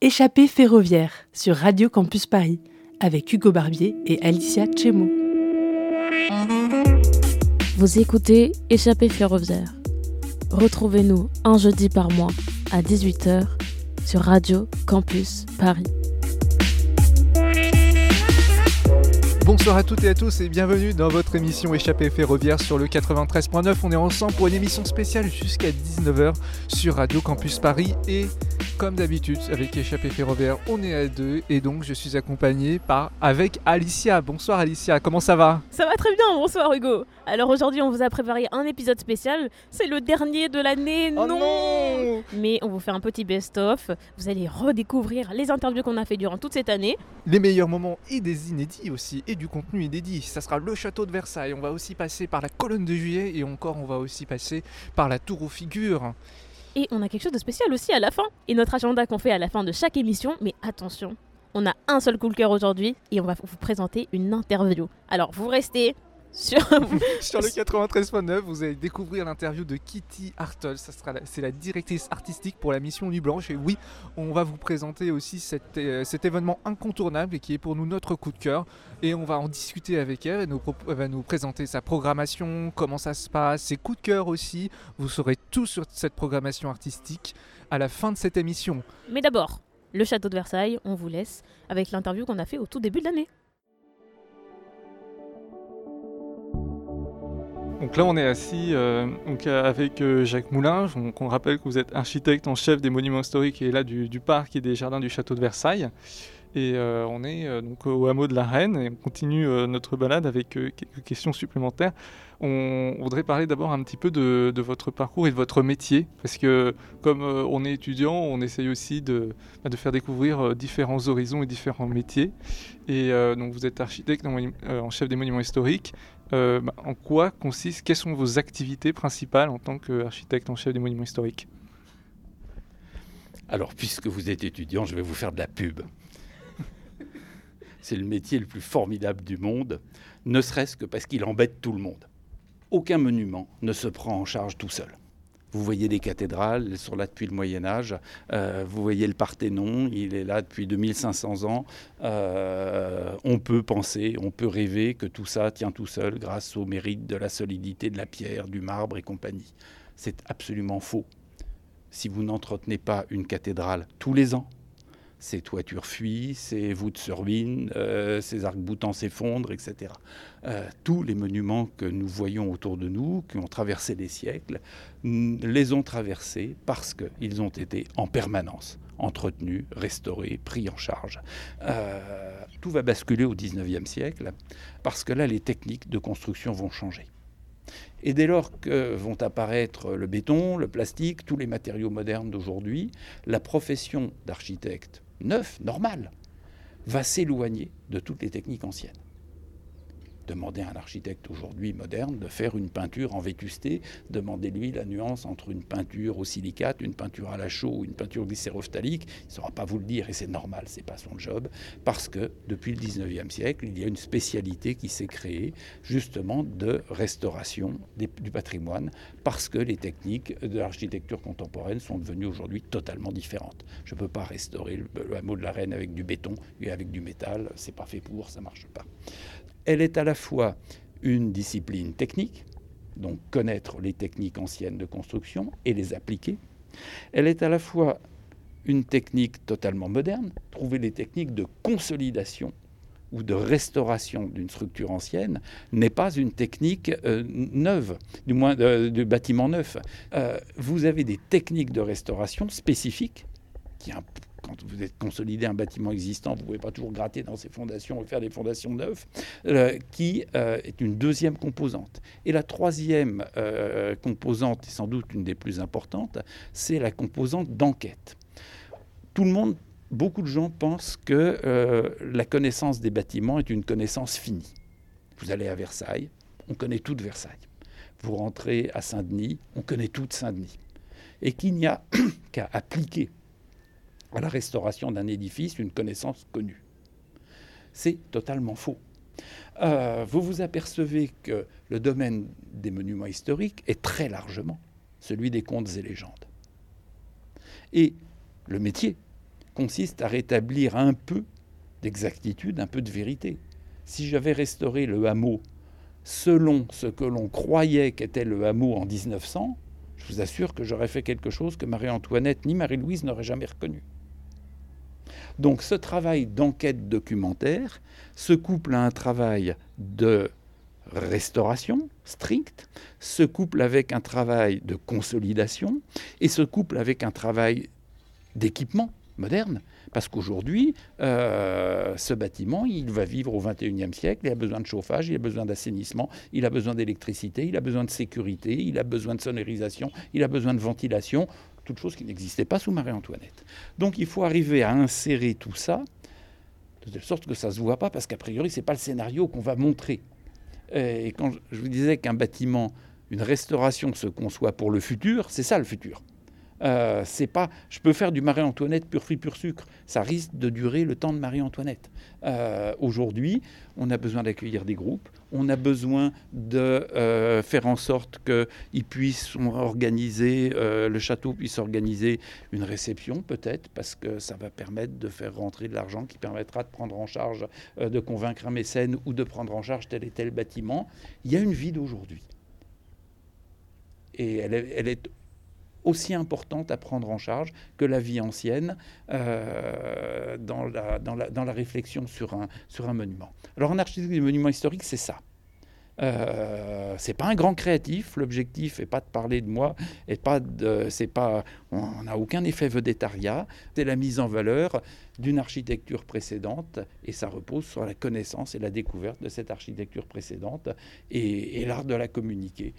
Échappée ferroviaire sur Radio Campus Paris avec Hugo Barbier et Alicia Chemo. Vous écoutez Échappée ferroviaire. Retrouvez-nous un jeudi par mois à 18h sur Radio Campus Paris. Bonsoir à toutes et à tous et bienvenue dans votre émission Échappée ferroviaire sur le 93.9. On est ensemble pour une émission spéciale jusqu'à 19h sur Radio Campus Paris et comme d'habitude avec Échappée ferroviaire, on est à deux et donc je suis accompagné par avec Alicia. Bonsoir Alicia, comment ça va? Ça va très bien, bonsoir Hugo. Alors aujourd'hui on vous a préparé un épisode spécial, c'est le dernier de l'année, Oh non, non Mais on vous fait un petit best-of, vous allez redécouvrir les interviews qu'on a fait durant toute cette année. Les meilleurs moments et des inédits aussi et du contenu inédit. Ça sera le château de Versailles. On va aussi passer par la colonne de juillet et encore on va aussi passer par la tour aux figures. Et on a quelque chose de spécial aussi à la fin. Et notre agenda qu'on fait à la fin de chaque émission, mais attention, on a un seul de cœur aujourd'hui et on va vous présenter une interview. Alors vous restez sur... Sur le 93.9, vous allez découvrir l'interview de Kitty Hartol. C'est la directrice artistique pour la mission Nuit Blanche. Et oui, on va vous présenter aussi cet, euh, cet événement incontournable et qui est pour nous notre coup de cœur. Et on va en discuter avec elle. Elle, nous elle va nous présenter sa programmation, comment ça se passe, ses coups de cœur aussi. Vous saurez tout sur cette programmation artistique à la fin de cette émission. mais d'abord, le château de Versailles, on vous laisse avec l'interview qu'on a fait au tout début de l'année. Donc là, on est assis euh, euh, avec euh, Jacques Moulin. On rappelle que vous êtes architecte en chef des monuments historiques et là du, parc et des jardins du château de Versailles. Et on est au hameau de la Reine et on continue notre balade avec quelques questions supplémentaires. On voudrait parler d'abord un petit peu de, votre parcours et de votre métier parce que comme on est étudiant, on essaye aussi de, bah, faire découvrir différents horizons et différents métiers. Et donc vous êtes architecte en chef des monuments historiques. Euh, bah, en quoi consiste, quelles sont vos activités principales en tant qu'architecte en chef des monuments historiques? Alors, puisque vous êtes étudiant, je vais vous faire de la pub. C'est le métier le plus formidable du monde, ne serait-ce que parce qu'il embête tout le monde. Aucun monument ne se prend en charge tout seul. Vous voyez des cathédrales, elles sont là depuis le Moyen Âge. Euh, vous voyez le Parthénon, il est là depuis 2500 ans. Euh, on peut penser, on peut rêver que tout ça tient tout seul grâce au mérite de la solidité de la pierre, du marbre et compagnie. C'est absolument faux si vous n'entretenez pas une cathédrale tous les ans, ses toitures fuient, ses voûtes se ruinent, euh, ses arcs-boutants s'effondrent, etc. Euh, tous les monuments que nous voyons autour de nous, qui ont traversé les siècles, mm, les ont traversés parce qu'ils ont été en permanence entretenus, restaurés, pris en charge. Euh, tout va basculer au 19e siècle parce que là, les techniques de construction vont changer. Et dès lors que vont apparaître le béton, le plastique, tous les matériaux modernes d'aujourd'hui, la profession d'architecte neuf, normal, va s'éloigner de toutes les techniques anciennes. Demandez à un architecte aujourd'hui moderne de faire une peinture en vétusté, demandez-lui la nuance entre une peinture au silicate, une peinture à la chaux ou une peinture glycérophthalique, il ne saura pas vous le dire et c'est normal, c'est pas son job, parce que depuis le 19e siècle, il y a une spécialité qui s'est créée justement de restauration du patrimoine, parce que les techniques de l'architecture contemporaine sont devenues aujourd'hui totalement différentes. Je ne peux pas restaurer le, le hameau de la Reine avec du béton et avec du métal, c'est pas fait pour, ça marche pas. Elle est à la fois une discipline technique, donc connaître les techniques anciennes de construction et les appliquer. Elle est à la fois une technique totalement moderne, trouver les techniques de consolidation ou de restauration d'une structure ancienne n'est pas une technique euh, neuve, du moins euh, du bâtiment neuf. Euh, vous avez des techniques de restauration spécifiques qui quand vous êtes consolidé un bâtiment existant, vous ne pouvez pas toujours gratter dans ses fondations et faire des fondations neuves, euh, qui euh, est une deuxième composante. Et la troisième euh, composante, et sans doute une des plus importantes, c'est la composante d'enquête. Tout le monde, beaucoup de gens pensent que la connaissance des bâtiments est une connaissance finie. Vous allez à Versailles, on connaît tout de Versailles. Vous rentrez à Saint-Denis, on connaît tout de Saint-Denis. Et qu'il n'y a qu'à appliquer à la restauration d'un édifice une connaissance connue. C'est totalement faux. Euh, vous vous apercevez que le domaine des monuments historiques est très largement celui des contes et légendes. Et le métier consiste à rétablir un peu d'exactitude, un peu de vérité. Si j'avais restauré le hameau selon ce que l'on croyait qu'était le hameau en 1900, je vous assure que j'aurais fait quelque chose que Marie-Antoinette ni Marie-Louise n'auraient jamais reconnu. Donc ce travail d'enquête documentaire se couple à un travail de restauration stricte, se couple avec un travail de consolidation et se couple avec un travail d'équipement moderne. Parce qu'aujourd'hui, euh, ce bâtiment, il va vivre au XXIe siècle, il a besoin de chauffage, il a besoin d'assainissement, il a besoin d'électricité, il a besoin de sécurité, il a besoin de sonorisation, il a besoin de ventilation, toutes choses qui n'existaient pas sous Marie-Antoinette. Donc il faut arriver à insérer tout ça, de telle sorte que ça ne se voit pas, parce qu'a priori, ce n'est pas le scénario qu'on va montrer. Et quand je vous disais qu'un bâtiment, une restauration se conçoit pour le futur, c'est ça le futur. Euh, c'est pas, je peux faire du Marie-Antoinette pur fruit, pur sucre. Ça risque de durer le temps de Marie-Antoinette. Euh, aujourd'hui, on a besoin d'accueillir des groupes. On a besoin de euh, faire en sorte qu'ils puissent organiser, le château puisse organiser une réception peut-être, parce que ça va permettre de faire rentrer de l'argent qui permettra de prendre en charge, de convaincre un mécène ou de prendre en charge tel et tel bâtiment. Il y a une vie d'aujourd'hui. Et elle elle est aussi importante à prendre en charge que la vie ancienne euh, dans, la, dans, la, dans, la, réflexion sur un, sur un monument. Alors en architecture des monuments historiques, c'est ça. Euh, c'est pas un grand créatif. L'objectif n'est pas de parler de moi, et pas c'est pas, on n'a aucun effet vedettariat. C'est la mise en valeur d'une architecture précédente, et ça repose sur la connaissance et la découverte de cette architecture précédente et, l'art de la communiquer.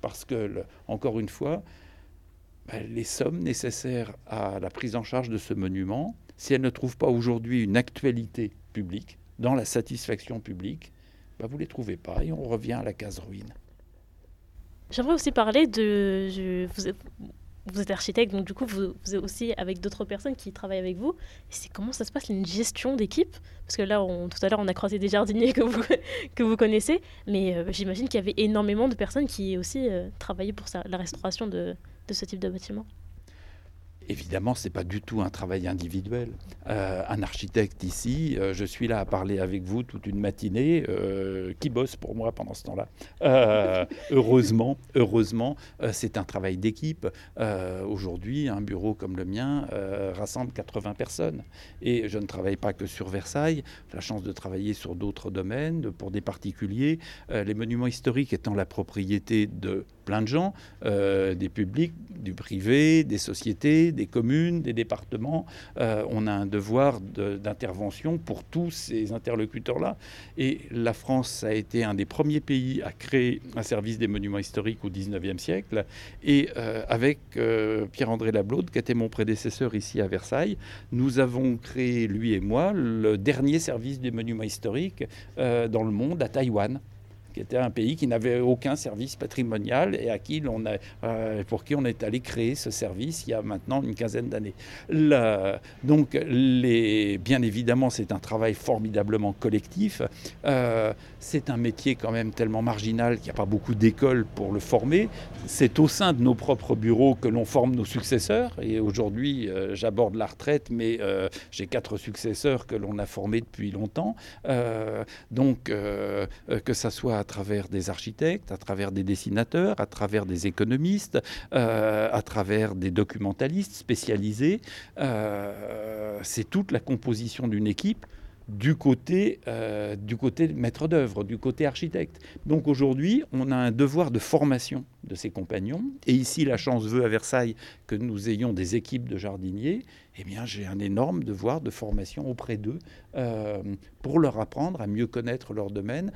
parce que, encore une fois, ben, les sommes nécessaires à la prise en charge de ce monument, si elles ne trouvent pas aujourd'hui une actualité publique, dans la satisfaction publique, bah, vous ne les trouvez pas et on revient à la case ruine. J'aimerais aussi parler de... vous, êtes, vous, êtes, architecte, donc du coup, vous, êtes aussi avec d'autres personnes qui travaillent avec vous. C'est comment ça se passe, une gestion d'équipe? Parce que là, tout à l'heure, on a croisé des jardiniers que vous, que vous connaissez, mais euh, j'imagine qu'il y avait énormément de personnes qui aussi euh, travaillaient pour la restauration de ce type de bâtiment. Évidemment, ce n'est pas du tout un travail individuel. Euh, un architecte ici, euh, je suis là à parler avec vous toute une matinée, euh, qui bosse pour moi pendant ce temps-là. heureusement, heureusement, c'est un travail d'équipe. Aujourd'hui, un bureau comme le mien rassemble 80 personnes. Et je ne travaille pas que sur Versailles, j'ai la chance de travailler sur d'autres domaines, pour des particuliers. les monuments historiques étant la propriété de plein de gens, des publics, du privé, des sociétés, des communes, des départements. Euh, on a un devoir d'intervention pour tous ces interlocuteurs-là. Et la France a été un des premiers pays à créer un service des monuments historiques au 19e siècle. Et euh, avec euh, Pierre-André Lablaude, qui était mon prédécesseur ici à Versailles, nous avons créé, lui et moi, le dernier service des monuments historiques dans le monde à Taïwan qui était un pays qui n'avait aucun service patrimonial et à qui on a, euh, pour qui on est allé créer ce service il y a maintenant une quinzaine d'années. Donc, les, bien évidemment, c'est un travail formidablement collectif. Euh, c'est un métier quand même tellement marginal qu'il n'y a pas beaucoup d'écoles pour le former. C'est au sein de nos propres bureaux que l'on forme nos successeurs. Et aujourd'hui, euh, j'aborde la retraite, mais j'ai quatre successeurs que l'on a formés depuis longtemps. donc, que ça soit travers des architectes, à travers des dessinateurs, à travers des économistes, euh, à travers des documentalistes spécialisés. Euh, c'est toute la composition d'une équipe du côté, euh, du côté maître d'œuvre, du côté architecte. Donc aujourd'hui, on a un devoir de formation de ses compagnons. Et ici, la chance veut à Versailles que nous ayons des équipes de jardiniers. Eh bien, j'ai un énorme devoir de formation auprès d'eux pour leur apprendre à mieux connaître leur domaine,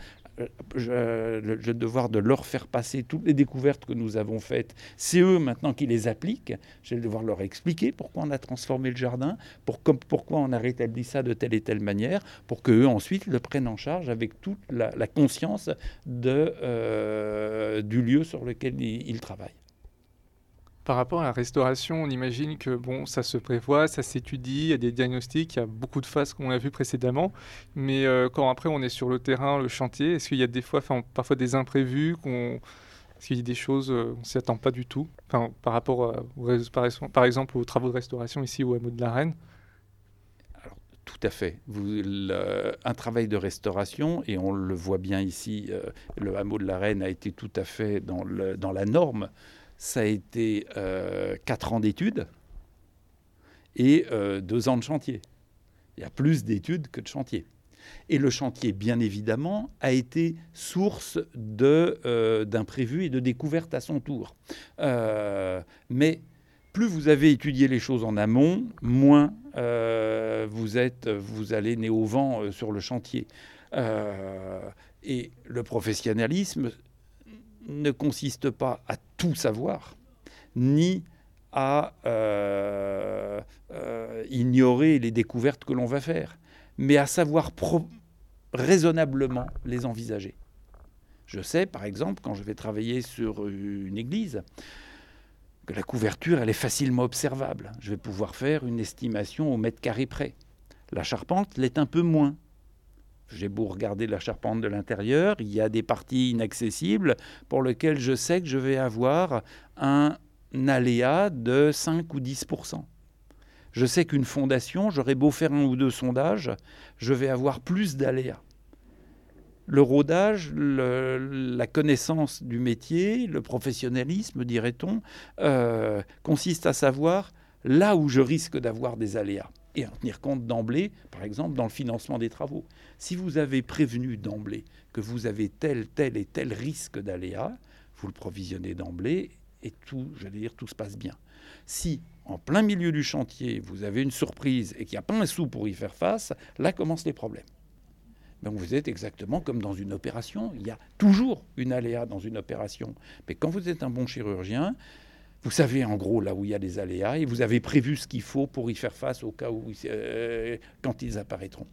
je, le devoir de leur faire passer toutes les découvertes que nous avons faites. C'est eux maintenant qui les appliquent. J'ai le devoir leur expliquer pourquoi on a transformé le jardin, pour, pourquoi on a rétabli ça de telle et telle manière, pour qu'eux ensuite le prennent en charge avec toute la, conscience euh, du lieu sur lequel ils travaillent. Par rapport à la restauration, on imagine que bon, ça se prévoit, ça s'étudie, il y a des diagnostics, il y a beaucoup de phases qu'on a vues précédemment. Mais euh, quand après on est sur le terrain, le chantier, est-ce qu'il y a des fois, parfois des imprévus qu'on Est-ce qu'il y a des choses, on ne s'y attend pas du tout, enfin, par rapport, par, exemple, aux travaux de restauration ici au hameau de la Reine? Tout à fait. Un travail de restauration, et on le voit bien ici, euh, le hameau de la Reine a été tout à fait dans la norme. Ça a été euh, quatre ans d'études et euh, deux ans de chantier. Il y a plus d'études que de chantier. Et le chantier, bien évidemment, a été source d'imprévus et de découvertes à son tour. mais plus vous avez étudié les choses en amont, moins euh, vous, êtes, vous allez né au vent euh, sur le chantier. Euh, et le professionnalisme ne consiste pas à tout savoir, ni à ignorer les découvertes que l'on va faire, mais à savoir raisonnablement les envisager. Je sais, par exemple, quand je vais travailler sur une église, la couverture, elle est facilement observable. Je vais pouvoir faire une estimation au mètre carré près. La charpente l'est un peu moins. J'ai beau regarder la charpente de l'intérieur, il y a des parties inaccessibles pour lesquelles je sais que je vais avoir un aléa de 5 ou 10% Je sais qu'une fondation, j'aurai beau faire un ou deux sondages, je vais avoir plus d'aléas le rodage, la connaissance du métier, le professionnalisme, dirait-on, euh, consiste à savoir là où je risque d'avoir des aléas et en tenir compte d'emblée, par exemple dans le financement des travaux. Si vous avez prévenu d'emblée que vous avez tel, tel et tel risque d'aléas, vous le provisionnez d'emblée et tout, j'allais dire, tout se passe bien. Si en plein milieu du chantier, vous avez une surprise et qu'il n'y a pas un sou pour y faire face, là commencent les problèmes. Donc vous êtes exactement comme dans une opération. Il y a toujours une aléa dans une opération. Mais quand vous êtes un bon chirurgien, vous savez en gros là où il y a des aléas et vous avez prévu ce qu'il faut pour y faire face au cas où euh, quand ils apparaîtront.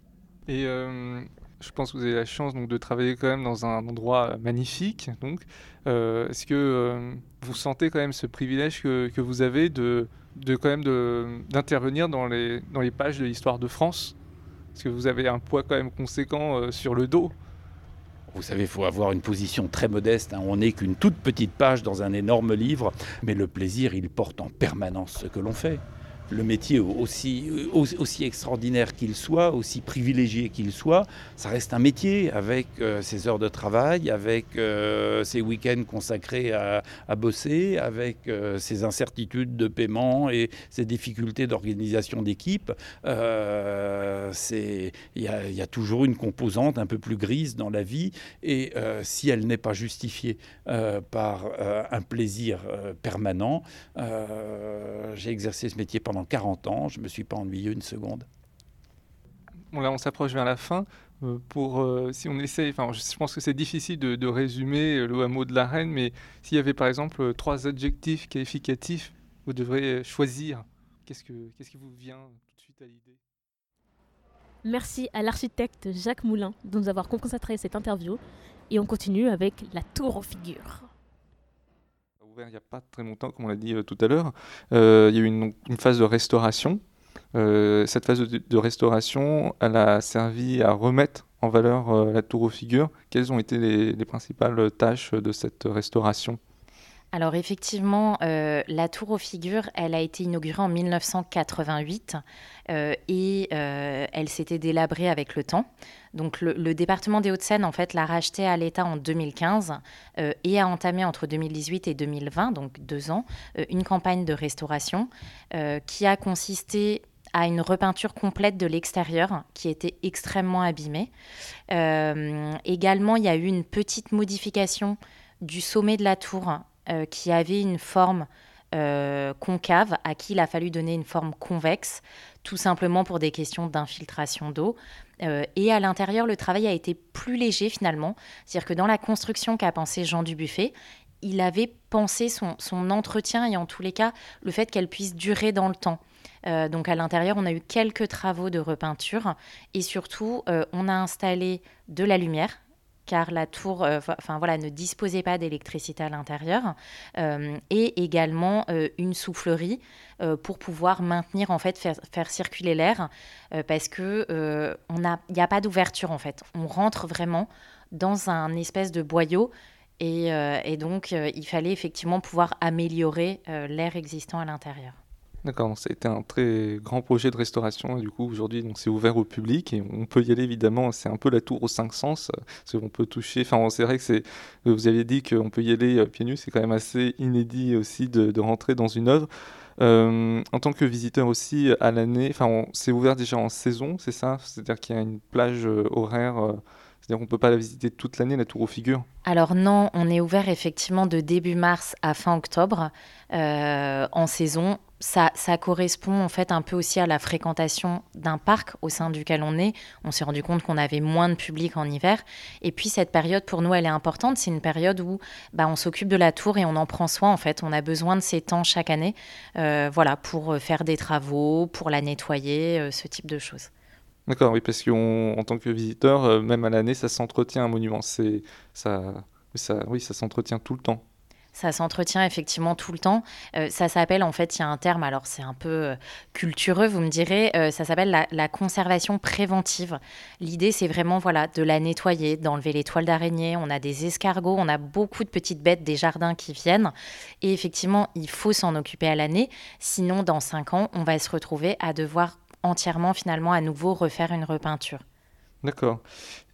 Et euh, je pense que vous avez la chance donc, de travailler quand même dans un endroit magnifique. Donc, euh, est-ce que vous sentez quand même ce privilège que, vous avez de, quand même d'intervenir dans les, pages de l'histoire de France? Parce que vous avez un poids quand même conséquent euh, sur le dos? Vous savez, il faut avoir une position très modeste. Hein. On n'est qu'une toute petite page dans un énorme livre, mais le plaisir, il porte en permanence ce que l'on fait le métier aussi, aussi extraordinaire qu'il soit, aussi privilégié qu'il soit, ça reste un métier avec euh, ses heures de travail, avec euh, ses week-ends consacrés à, bosser, avec euh, ses incertitudes de paiement et ses difficultés d'organisation d'équipe. Il y, y, a toujours une composante un peu plus grise dans la vie et si elle n'est pas justifiée par un plaisir permanent, j'ai exercé ce métier pendant 40 ans, je ne me suis pas ennuyé une seconde. Bon, là, on s'approche vers la fin. Euh, pour, euh, si on essaie, enfin, je, pense que c'est difficile de, résumer le hameau de la Reine, mais s'il y avait par exemple trois adjectifs qualificatifs, vous devrez choisir. Qu'est-ce, que, qu'est-ce qui vous vient tout de suite à l'idée? Merci à l'architecte Jacques Moulin de nous avoir consacré cette interview. Et on continue avec la tour aux figures il n'y a pas très longtemps, comme on l'a dit euh, tout à l'heure. Euh, il y a eu une, phase de restauration. Euh, cette phase de, restauration, elle a servi à remettre en valeur la tour aux figures. Quelles ont été les principales tâches de cette restauration? Alors effectivement, euh, la tour aux figures, elle a été inaugurée en 1988 euh, et euh, elle s'était délabrée avec le temps. Donc le, département des Hauts-de-Seine, en fait, l'a rachetée à l'État en 2015 et a entamé entre 2018 et 2020, donc deux ans, une campagne de restauration qui a consisté à une repeinture complète de l'extérieur qui était extrêmement abîmée. également, il y a eu une petite modification du sommet de la tour euh, qui avait une forme euh, concave, à qui il a fallu donner une forme convexe, tout simplement pour des questions d'infiltration d'eau. Euh, et à l'intérieur, le travail a été plus léger finalement. C'est-à-dire que dans la construction qu'a pensé Jean Dubuffet, il avait pensé son, son, entretien et en tous les cas le fait qu'elle puisse durer dans le temps. donc à l'intérieur, on a eu quelques travaux de repeinture et surtout, on a installé de la lumière, car la tour euh, enfin, voilà, ne disposait pas d'électricité à l'intérieur, euh, et également euh, une soufflerie pour pouvoir maintenir, en fait, faire, circuler l'air, parce qu'il n'y a, pas d'ouverture, en fait. On rentre vraiment dans un espèce de boyau et donc, il fallait effectivement pouvoir améliorer l'air existant à l'intérieur. D'accord, ça a été un très grand projet de restauration du coup aujourd'hui donc c'est ouvert au public et on peut y aller évidemment, c'est un peu la tour aux cinq sens, parce qu'on peut toucher, enfin c'est vrai que vous aviez dit qu'on peut y aller pieds nus, c'est quand même assez inédit aussi de, rentrer dans une œuvre. Euh, en tant que visiteur aussi à l'année, enfin c'est ouvert déjà en saison, c'est ça? C'est-à-dire qu'il y a une plage euh, horaire euh, c'est-à-dire qu'on ne peut pas la visiter toute l'année, la tour aux figures? Alors non, on est ouvert effectivement de début mars à fin octobre en saison ça, correspond en fait un peu aussi à la fréquentation d'un parc au sein duquel on est. On s'est rendu compte qu'on avait moins de public en hiver. Et puis cette période, pour nous, elle est importante. C'est une période où bah, on s'occupe de la tour et on en prend soin en fait. On a besoin de ces temps chaque année euh, voilà, pour euh, faire des travaux, pour la nettoyer, euh, ce type de choses. D'accord, oui, parce qu'en tant que visiteur, même à l'année, ça s'entretient un monument. Ça, oui, ça s'entretient tout le temps. Ça s'entretient effectivement tout le temps. Euh, ça s'appelle, en fait, il y a un terme, alors c'est un peu euh, cultureux, vous me direz, euh, ça s'appelle la, conservation préventive. L'idée, c'est vraiment voilà, de la nettoyer, d'enlever les toiles d'araignée. On a des escargots, on a beaucoup de petites bêtes des jardins qui viennent. Et effectivement, il faut s'en occuper à l'année. Sinon, dans cinq ans, on va se retrouver à devoir entièrement, finalement, à nouveau refaire une repeinture. D'accord.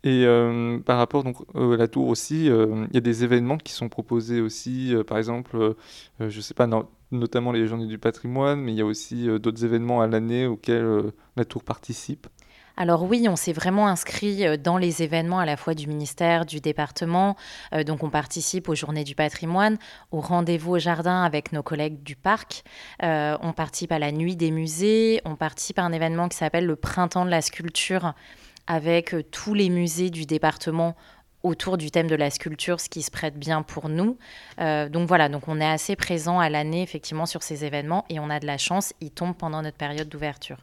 Et euh, par rapport donc, à la tour aussi, euh, il y a des événements qui sont proposés aussi, euh, par exemple, je ne sais pas, notamment les journées du patrimoine, mais il y a aussi d'autres événements à l'année auxquels la tour participe. Alors oui, on s'est vraiment inscrit dans les événements à la fois du ministère, du département. donc on participe aux journées du patrimoine, au rendez-vous au jardin avec nos collègues du parc. on participe à la nuit des musées. On participe à un événement qui s'appelle le printemps de la sculpture avec euh, tous les musées du département autour du thème de la sculpture, ce qui se prête bien pour nous. Euh, donc voilà, donc on est assez présent à l'année effectivement sur ces événements et on a de la chance, ils tombent pendant notre période d'ouverture.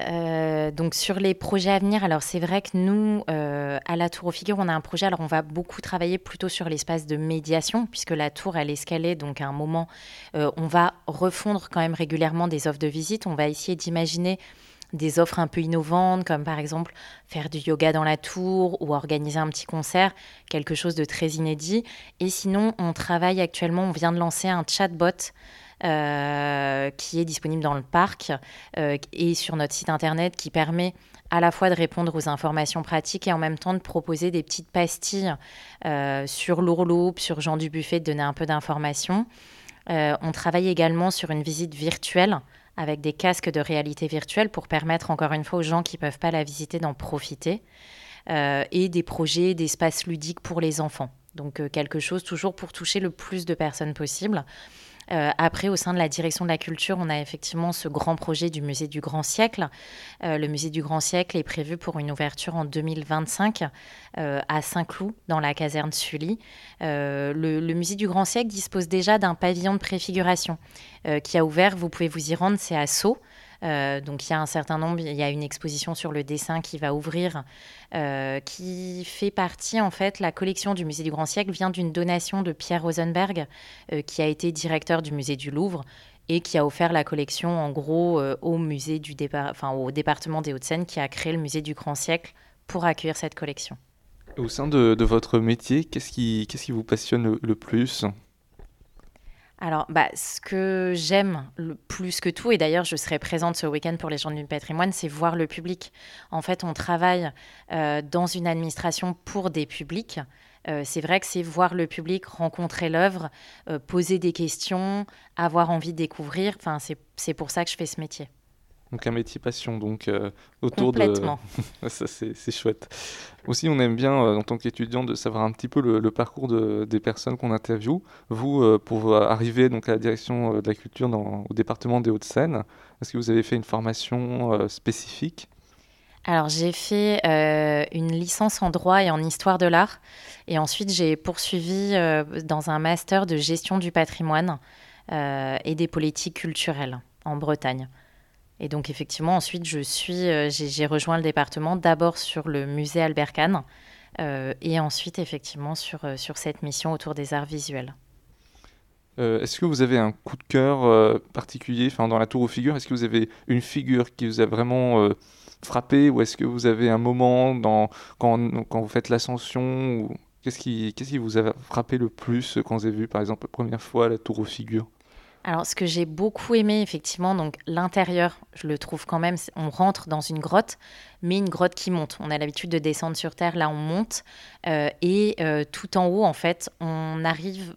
Euh, donc sur les projets à venir, alors c'est vrai que nous, à la Tour aux Figures, on a un projet, alors on va beaucoup travailler plutôt sur l'espace de médiation, puisque la tour, elle est escalée, donc à un moment, on va refondre quand même régulièrement des offres de visite, on va essayer d'imaginer des offres un peu innovantes, comme par exemple faire du yoga dans la tour ou organiser un petit concert, quelque chose de très inédit. Et sinon, on travaille actuellement, on vient de lancer un chatbot euh, qui est disponible dans le parc euh, et sur notre site internet qui permet à la fois de répondre aux informations pratiques et en même temps de proposer des petites pastilles euh, sur l'ourloupe, sur Jean Dubuffet, de donner un peu d'informations. on travaille également sur une visite virtuelle avec des casques de réalité virtuelle pour permettre encore une fois aux gens qui ne peuvent pas la visiter d'en profiter, euh, et des projets d'espace ludique pour les enfants. Donc euh, quelque chose toujours pour toucher le plus de personnes possible. Euh, après, au sein de la direction de la culture, on a effectivement ce grand projet du musée du Grand Siècle. Euh, le musée du Grand Siècle est prévu pour une ouverture en 2025 euh, à Saint-Cloud, dans la caserne Sully. Le, musée du Grand Siècle dispose déjà d'un pavillon de préfiguration qui a ouvert. Vous pouvez vous y rendre, c'est à Sceaux. Euh, donc il y a un certain nombre, il y a une exposition sur le dessin qui va ouvrir, euh, qui fait partie en fait, la collection du Musée du Grand Siècle vient d'une donation de Pierre Rosenberg, euh, qui a été directeur du Musée du Louvre et qui a offert la collection en gros au musée du enfin, au département des Hauts-de-Seine qui a créé le Musée du Grand Siècle pour accueillir cette collection. Au sein de, votre métier, qu'est-ce qui vous passionne le plus? Alors, bah, ce que j'aime le plus que tout, et d'ailleurs je serai présente ce week-end pour les Journées du patrimoine, c'est voir le public. En fait, on travaille euh, dans une administration pour des publics. Euh, c'est vrai que c'est voir le public, rencontrer l'œuvre, euh, poser des questions, avoir envie de découvrir. Enfin, c'est pour ça que je fais ce métier. Donc un métier passion, donc euh, autour Complètement. de... ça c'est chouette. Aussi on aime bien euh, en tant qu'étudiant de savoir un petit peu le, parcours de, des personnes qu'on interviewe. Vous, euh, pour arriver donc à la direction de la culture dans, au département des Hauts-de-Seine, est-ce que vous avez fait une formation spécifique? Alors j'ai fait une licence en droit et en histoire de l'art et ensuite j'ai poursuivi dans un master de gestion du patrimoine et des politiques culturelles en Bretagne. Et donc effectivement, ensuite, je suis, euh, j'ai rejoint le département d'abord sur le musée Albert Kahn euh, et ensuite effectivement sur, euh, sur cette mission autour des arts visuels. Est-ce que vous avez un coup de cœur particulier dans la tour aux figures? Est-ce que vous avez une figure qui vous a vraiment frappé ou est-ce que vous avez un moment dans, quand, quand vous faites l'ascension Qu'est-ce qui, qu'est-ce qui vous a frappé le plus quand vous avez vu, par exemple, la première fois la tour aux figures? Alors, ce que j'ai beaucoup aimé, effectivement, donc l'intérieur, je le trouve quand même, on rentre dans une grotte, mais une grotte qui monte. On a l'habitude de descendre sur Terre, là on monte, euh, et euh, tout en haut, en fait, on arrive,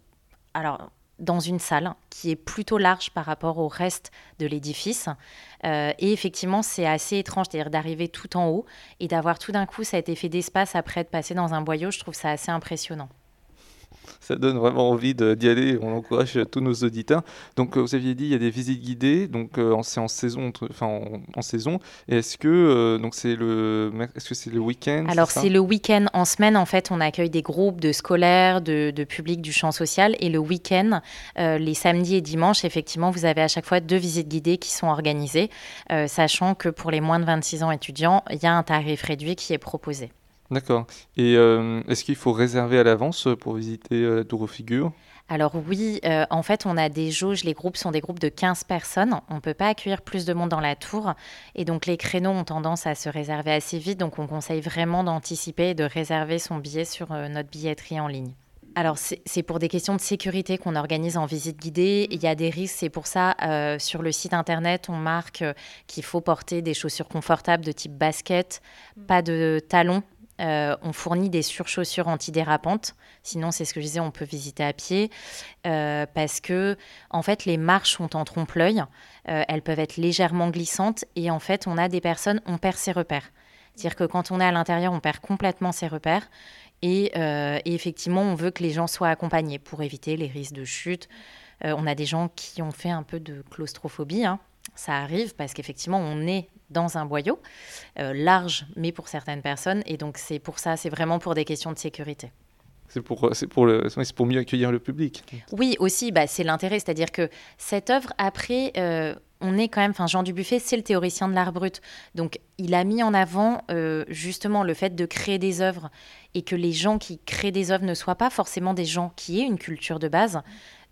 alors, dans une salle qui est plutôt large par rapport au reste de l'édifice. Euh, et effectivement, c'est assez étrange, c'est-à-dire d'arriver tout en haut et d'avoir tout d'un coup cet effet d'espace après de passer dans un boyau, je trouve ça assez impressionnant ça donne vraiment envie d'y aller. On encourage tous nos auditeurs. Donc, euh, vous aviez dit, il y a des visites guidées. Donc, euh, c'est en saison, enfin en, saison. est-ce que euh, donc c'est le, est-ce que c'est le week-end Alors, c'est le week-end. En semaine, en fait, on accueille des groupes de scolaires, de, de public du champ social. Et le week-end, les samedis et dimanches, effectivement, vous avez à chaque fois deux visites guidées qui sont organisées, sachant que pour les moins de 26 ans étudiants, il y a un tarif réduit qui est proposé. D'accord. Et euh, est-ce qu'il faut réserver à l'avance pour visiter euh, la tour aux figures? Alors oui, euh, en fait, on a des jauges, les groupes sont des groupes de 15 personnes, on ne peut pas accueillir plus de monde dans la tour, et donc les créneaux ont tendance à se réserver assez vite, donc on conseille vraiment d'anticiper et de réserver son billet sur notre billetterie en ligne. Alors, c'est pour des questions de sécurité qu'on organise en visite guidée. Il y a des risques, c'est pour ça, sur le site internet, on marque qu'il faut porter des chaussures confortables de type basket, pas de talons euh, on fournit des surchaussures antidérapantes. Sinon, c'est ce que je disais, on peut visiter à pied. Euh, parce que, en fait, les marches sont en trompe-l'œil. Euh, elles peuvent être légèrement glissantes. Et en fait, on a des personnes, on perd ses repères. C'est-à-dire que quand on est à l'intérieur, on perd complètement ses repères. Et, effectivement, on veut que les gens soient accompagnés pour éviter les risques de chute. on a des gens qui ont fait un peu de claustrophobie. Hein. Ça arrive parce qu'effectivement, on est dans un boyau, euh, large, mais pour certaines personnes. Et donc, c'est pour ça, c'est vraiment pour des questions de sécurité. C'est pour, c'est pour, le, c'est pour mieux accueillir le public. Oui, aussi, bah, c'est l'intérêt. C'est-à-dire que cette œuvre, après, euh, on est quand même, enfin, Jean Dubuffet, c'est le théoricien de l'art brut. Donc, il a mis en avant euh, justement le fait de créer des œuvres et que les gens qui créent des œuvres ne soient pas forcément des gens qui aient une culture de base.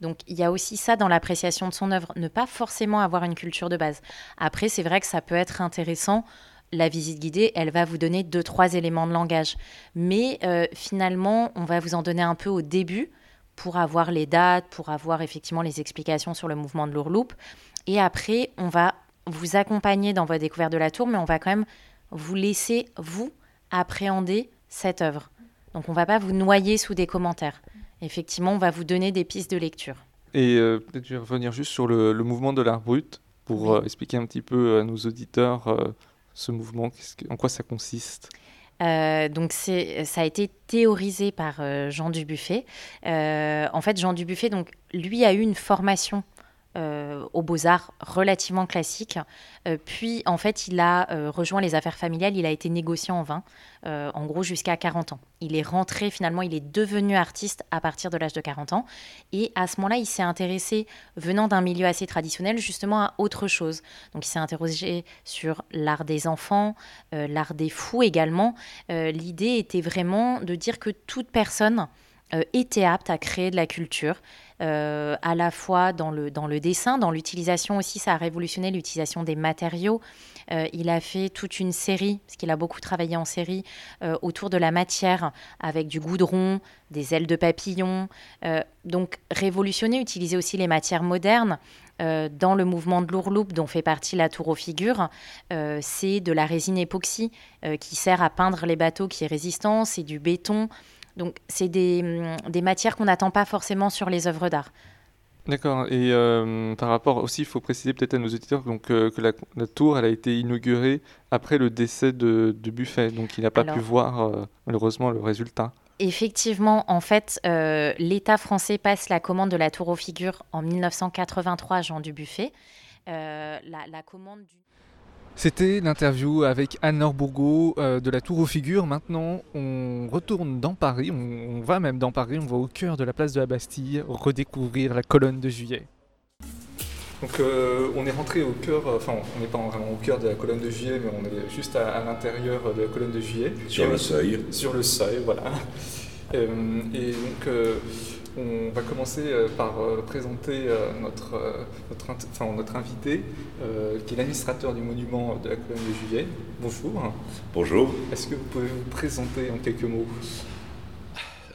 Donc il y a aussi ça dans l'appréciation de son œuvre, ne pas forcément avoir une culture de base. Après, c'est vrai que ça peut être intéressant. La visite guidée, elle va vous donner deux, trois éléments de langage. Mais euh, finalement, on va vous en donner un peu au début pour avoir les dates, pour avoir effectivement les explications sur le mouvement de l'ourloupe. Et après, on va vous accompagner dans votre découverte de la tour, mais on va quand même vous laisser, vous, appréhender cette œuvre. Donc on ne va pas vous noyer sous des commentaires effectivement, on va vous donner des pistes de lecture. Et euh, peut-être je vais revenir juste sur le, mouvement de l'art brut pour euh, expliquer un petit peu à nos auditeurs euh, ce mouvement, en quoi ça consiste? donc ça a été théorisé par Jean Dubuffet. en fait, Jean Dubuffet, donc lui a eu une formation euh, aux beaux-arts relativement classique. Euh, puis, en fait, il a euh, rejoint les affaires familiales, il a été négociant en vin, en gros jusqu'à 40 ans. Il est rentré, finalement, il est devenu artiste à partir de l'âge de 40 ans. Et à ce moment-là, il s'est intéressé, venant d'un milieu assez traditionnel, justement à autre chose. Donc, il s'est interrogé sur l'art des enfants, l'art des fous également. L'idée était vraiment de dire que toute personne était apte à créer de la culture euh, à la fois dans le, dans le dessin, dans l'utilisation aussi, ça a révolutionné l'utilisation des matériaux. Euh, il a fait toute une série, parce qu'il a beaucoup travaillé en série, euh, autour de la matière, avec du goudron, des ailes de papillon. donc révolutionner, utiliser aussi les matières modernes. dans le mouvement de l'ourloupe dont fait partie la tour aux figures, c'est de la résine époxy qui sert à peindre les bateaux qui est résistant, c'est du béton, donc, c'est des, hum, des matières qu'on n'attend pas forcément sur les œuvres d'art. D'accord. Et euh, par rapport aussi, il faut préciser peut-être à nos auditeurs donc, euh, que la, tour, elle a été inaugurée après le décès de, de Buffet. Donc, il n'a pas pu voir euh, malheureusement le résultat. Effectivement, en fait, l'État français passe la commande de la tour aux figures en 1983 à Jean Dubuffet. la, la commande du... C'était l'interview avec Anne-Laure Bourgault euh, de la Tour aux Figures. Maintenant, on retourne dans Paris, on, va même dans Paris, on va au cœur de la place de la Bastille redécouvrir la colonne de juillet. Donc euh, on est rentré au cœur, enfin on n'est pas vraiment au cœur de la colonne de juillet, mais on est juste à, l'intérieur de la colonne de juillet. Sur le seuil. Sur le seuil, voilà. Euh, et donc on va commencer euh, par euh, présenter euh, notre, notre, notre invité, qui est l'administrateur du monument de la colonne de Juillet. Bonjour. Bonjour. Est-ce que vous pouvez vous présenter en quelques mots?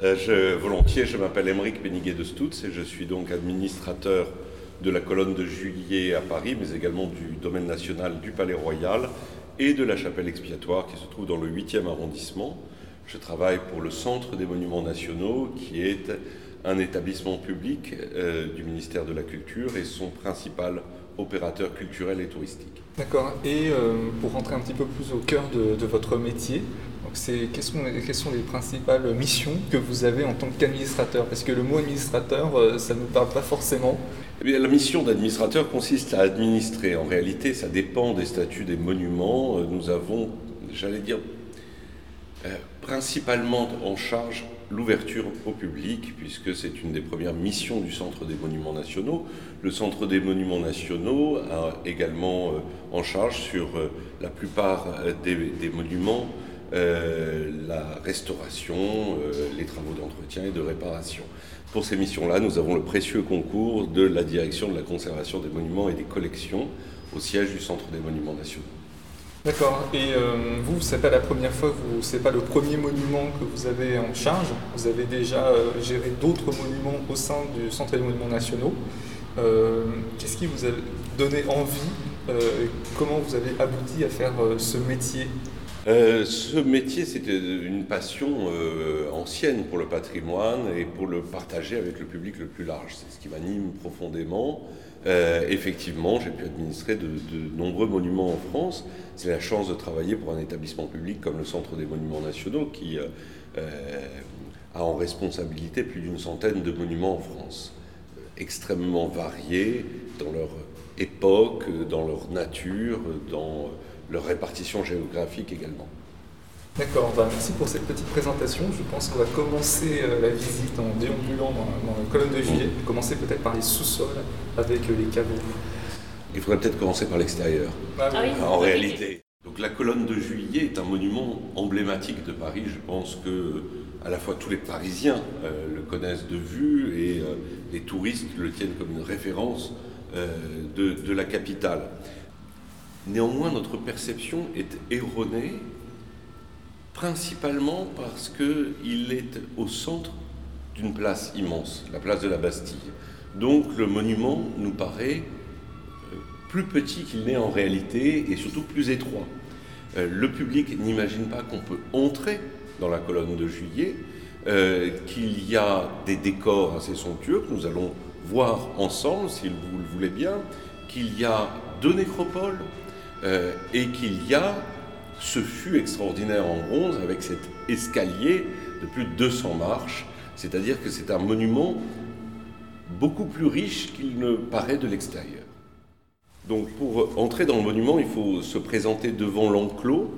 Euh, je, volontiers, je m'appelle Émeric Béniguet de Stutz et je suis donc administrateur de la colonne de Juillet à Paris, mais également du domaine national du Palais Royal et de la chapelle expiatoire qui se trouve dans le 8e arrondissement. Je travaille pour le Centre des Monuments Nationaux, qui est un établissement public euh, du ministère de la Culture et son principal opérateur culturel et touristique. D'accord. Et euh, pour rentrer un petit peu plus au cœur de, votre métier, quelles, sont, sont, les principales missions que vous avez en tant qu'administrateur? Parce que le mot administrateur, euh, ça ne nous parle pas forcément. Eh bien, la mission d'administrateur consiste à administrer. En réalité, ça dépend des statuts des monuments. Nous avons, j'allais dire, principalement en charge l'ouverture au public, puisque c'est une des premières missions du Centre des Monuments Nationaux. Le Centre des Monuments Nationaux a également euh, en charge sur euh, la plupart euh, des, monuments la restauration, les travaux d'entretien et de réparation. Pour ces missions-là, nous avons le précieux concours de la direction de la conservation des monuments et des collections au siège du Centre des Monuments Nationaux. D'accord. Et euh, vous, ce n'est pas la première fois, ce n'est pas le premier monument que vous avez en charge. Vous avez déjà euh, géré d'autres monuments au sein du Centre des monuments nationaux. Euh, qu'est-ce qui vous a donné envie Comment vous avez abouti à faire ce métier? Ce métier, c'était une passion ancienne pour le patrimoine et pour le partager avec le public le plus large. C'est ce qui m'anime profondément. Euh, effectivement, j'ai pu administrer de, nombreux monuments en France. C'est la chance de travailler pour un établissement public comme le Centre des Monuments Nationaux qui euh, euh, a en responsabilité plus d'une centaine de monuments en France, extrêmement variés dans leur époque, dans leur nature, dans leur répartition géographique également. D'accord, bah, merci pour cette petite présentation. Je pense qu'on va commencer euh, la visite en déambulant dans, la colonne de juillet, commencer peut-être par les sous-sols avec euh, les caveaux. Il faudrait peut-être commencer par l'extérieur, ah en réalité. Donc la colonne de juillet est un monument emblématique de Paris. Je pense que à la fois tous les Parisiens euh, le connaissent de vue et les touristes le tiennent comme une référence de, de la capitale. Néanmoins, notre perception est erronée principalement parce qu'il est au centre d'une place immense, la place de la Bastille. Donc le monument nous paraît euh, plus petit qu'il n'est en réalité et surtout plus étroit. Euh, le public n'imagine pas qu'on peut entrer dans la colonne de juillet, euh, qu'il y a des décors assez somptueux que nous allons voir ensemble, si vous le voulez bien, qu'il y a deux nécropoles et qu'il y a ce fut extraordinaire en bronze avec cet escalier de plus de 200 marches, c'est-à-dire que c'est un monument beaucoup plus riche qu'il ne paraît de l'extérieur. Donc pour entrer dans le monument, il faut se présenter devant l'enclos.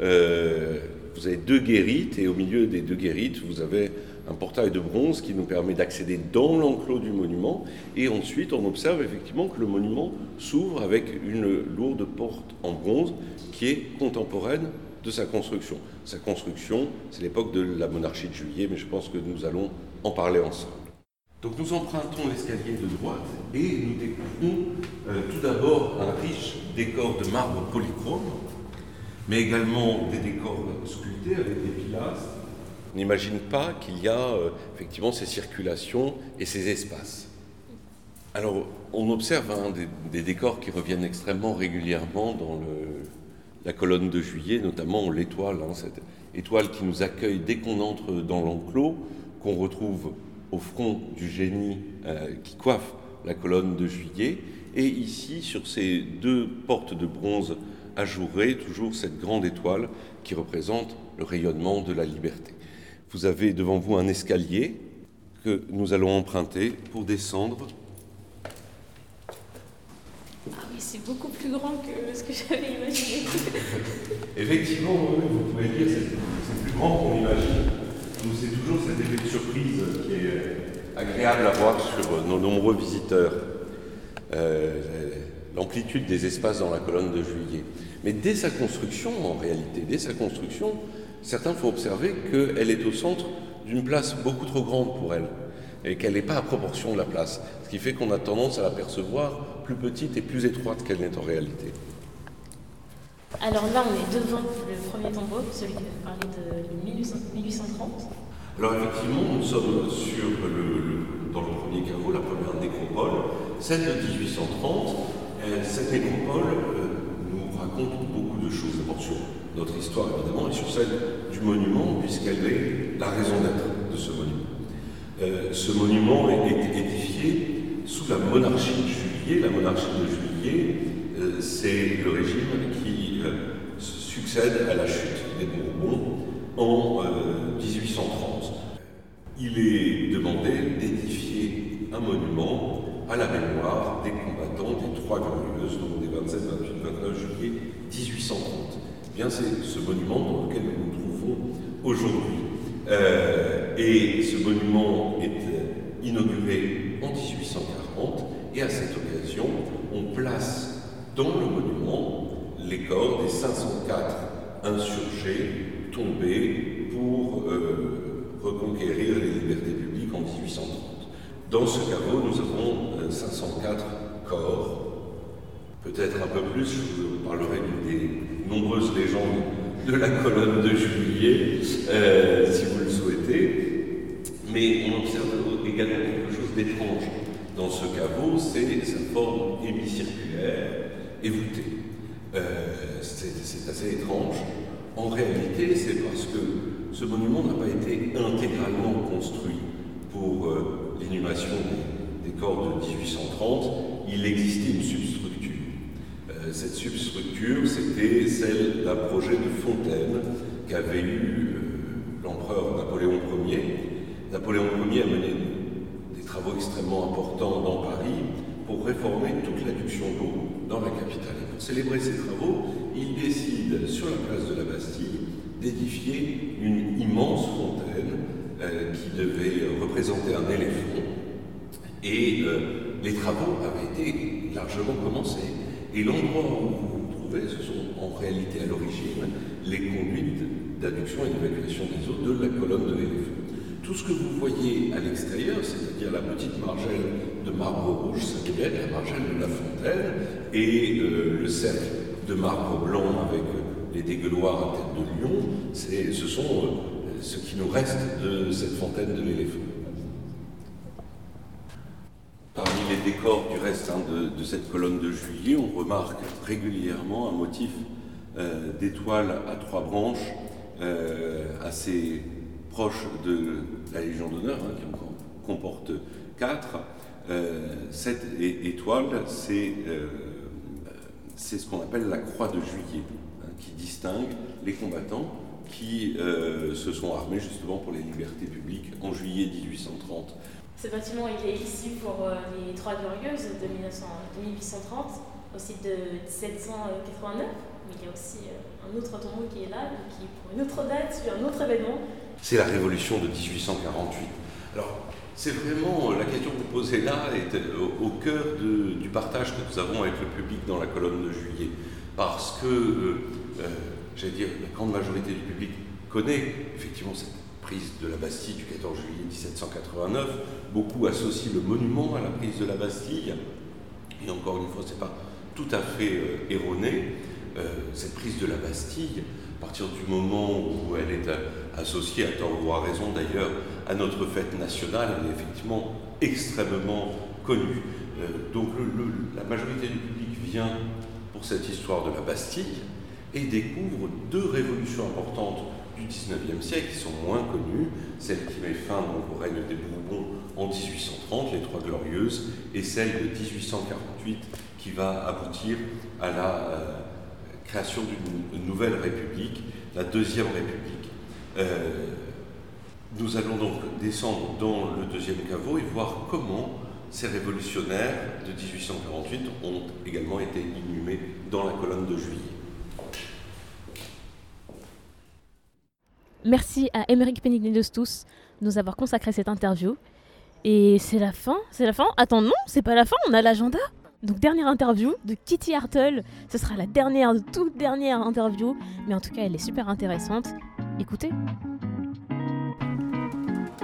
Euh, vous avez deux guérites et au milieu des deux guérites, vous avez un portail de bronze qui nous permet d'accéder dans l'enclos du monument. Et ensuite, on observe effectivement que le monument s'ouvre avec une lourde porte en bronze qui est contemporaine de sa construction. Sa construction, c'est l'époque de la monarchie de Juillet, mais je pense que nous allons en parler ensemble. Donc nous empruntons l'escalier de droite et nous découvrons euh, tout d'abord un riche décor de marbre polychrome, mais également des décors sculptés avec des pilastres, n'imagine pas qu'il y a euh, effectivement ces circulations et ces espaces. Alors, on observe hein, des, décors qui reviennent extrêmement régulièrement dans la colonne de juillet, notamment l'étoile, hein, cette étoile qui nous accueille dès qu'on entre dans l'enclos, qu'on retrouve au front du génie euh, qui coiffe la colonne de juillet, et ici, sur ces deux portes de bronze ajourées, toujours cette grande étoile qui représente le rayonnement de la liberté. Vous avez devant vous un escalier que nous allons emprunter pour descendre. Ah oui, c'est beaucoup plus grand que ce que j'avais imaginé. Effectivement, vous pouvez dire que c'est plus grand qu'on imagine. C'est toujours cet effet de surprise qui est agréable à voir sur nos nombreux visiteurs. Euh, l'amplitude des espaces dans la colonne de juillet. Mais dès sa construction, en réalité, dès sa construction, certains font observer qu'elle est au centre d'une place beaucoup trop grande pour elle et qu'elle n'est pas à proportion de la place, ce qui fait qu'on a tendance à la percevoir plus petite et plus étroite qu'elle n'est en réalité. Alors là, on est devant le premier tombeau, celui qui vous parlait de 1830. Alors effectivement, nous sommes sur le, dans le premier caveau, la première nécropole, celle de 1830. cette nécropole euh, nous raconte beaucoup de choses, d'abord sur notre histoire évidemment, et sur celle du monument, puisqu'elle est la raison d'être de ce monument. Euh, ce monument est, édifié sous la monarchie de Juillet. La monarchie de Juillet, euh, c'est le régime qui succède à la chute des Bourbons en 1830. Il est demandé d'édifier un monument à la mémoire des combattants des Trois Glorieuses, donc des 27, 28, 29 juillet 1830. C'est ce monument dans lequel nous nous trouvons aujourd'hui. Euh, et ce monument est inauguré en 1840, et à cette occasion, on place dans le monument les corps des 504 insurgés tombés pour euh, reconquérir les libertés publiques en 1830. Dans ce caveau, nous avons 504 euh, corps, peut-être un peu plus, je vous parlerai des nombreuses légendes de la colonne de juillet, euh, si vous le souhaitez. Mais on observe également quelque chose d'étrange dans ce caveau, c'est sa forme hémicirculaire et voûtée. Euh, c'est assez étrange. En réalité, c'est parce que ce monument n'a pas été intégralement construit pour l'inhumation des, corps de 1830, il existait une substructure. Euh, cette substructure, c'était celle d'un projet de fontaine qu'avait eu euh, l'empereur Napoléon Ier. Napoléon Ier a mené des travaux extrêmement importants dans Paris pour réformer toute l'adduction d'eau dans la capitale. Et pour célébrer ces travaux, il décide, sur la place de la Bastille, d'édifier une immense fontaine euh, qui devait représenter un éléphant. Et les travaux avaient été largement commencés. Et l'endroit où vous vous trouvez, ce sont en réalité à l'origine les conduites d'adduction et d'évacuation des eaux de la colonne de l'éléphant. Tout ce que vous voyez à l'extérieur, c'est-à-dire la petite margelle de marbre rouge, devait être la margelle de la fontaine, et euh, le cercle de marbre blanc avec les dégueuloirs à tête de lion, ce sont ce qui nous reste de cette fontaine de l'éléphant. Parmi les décors du reste hein, de, cette colonne de juillet, on remarque régulièrement un motif euh, d'étoiles à trois branches, euh, assez proche de la Légion d'honneur, hein, qui en comporte quatre. Euh, cette étoile, c'est ce qu'on appelle la croix de juillet, hein, qui distingue les combattants qui euh, se sont armés justement pour les libertés publiques en juillet 1830. Ce bâtiment, il est ici pour euh, les Trois Glorieuses de, 1830, au site de 1789, mais il y a aussi euh, un autre tombeau qui est là, qui pour une autre date, sur un autre événement. C'est la révolution de 1848. Alors, c'est vraiment la question que vous posez là est au, cœur du partage que nous avons avec le public dans la colonne de juillet. Parce que j'allais dire, la grande majorité du public connaît effectivement cette prise de la Bastille du 14 juillet 1789. Beaucoup associent le monument à la prise de la Bastille. Et encore une fois, ce n'est pas tout à fait euh, erroné. Euh, cette prise de la Bastille, à partir du moment où elle est euh, associée, à tort ou à raison d'ailleurs, à notre fête nationale, elle est effectivement extrêmement connue. donc la majorité du public vient pour cette histoire de la Bastille, et découvre deux révolutions importantes du XIXe siècle qui sont moins connues, celle qui met fin au règne des Bourbons en 1830, les Trois Glorieuses, et celle de 1848 qui va aboutir à la euh, création d'une nouvelle république, la Deuxième République. Euh, nous allons donc descendre dans le deuxième caveau et voir comment ces révolutionnaires de 1848 ont également été inhumés dans la colonne de juillet. Merci à Émeric tous de nous avoir consacré cette interview. Et c'est la fin, c'est la fin. Attends, non, c'est pas la fin, on a l'agenda. Donc dernière interview de Kitty Hartle. Ce sera la dernière, de toute dernière interview. Mais en tout cas, elle est super intéressante. Écoutez.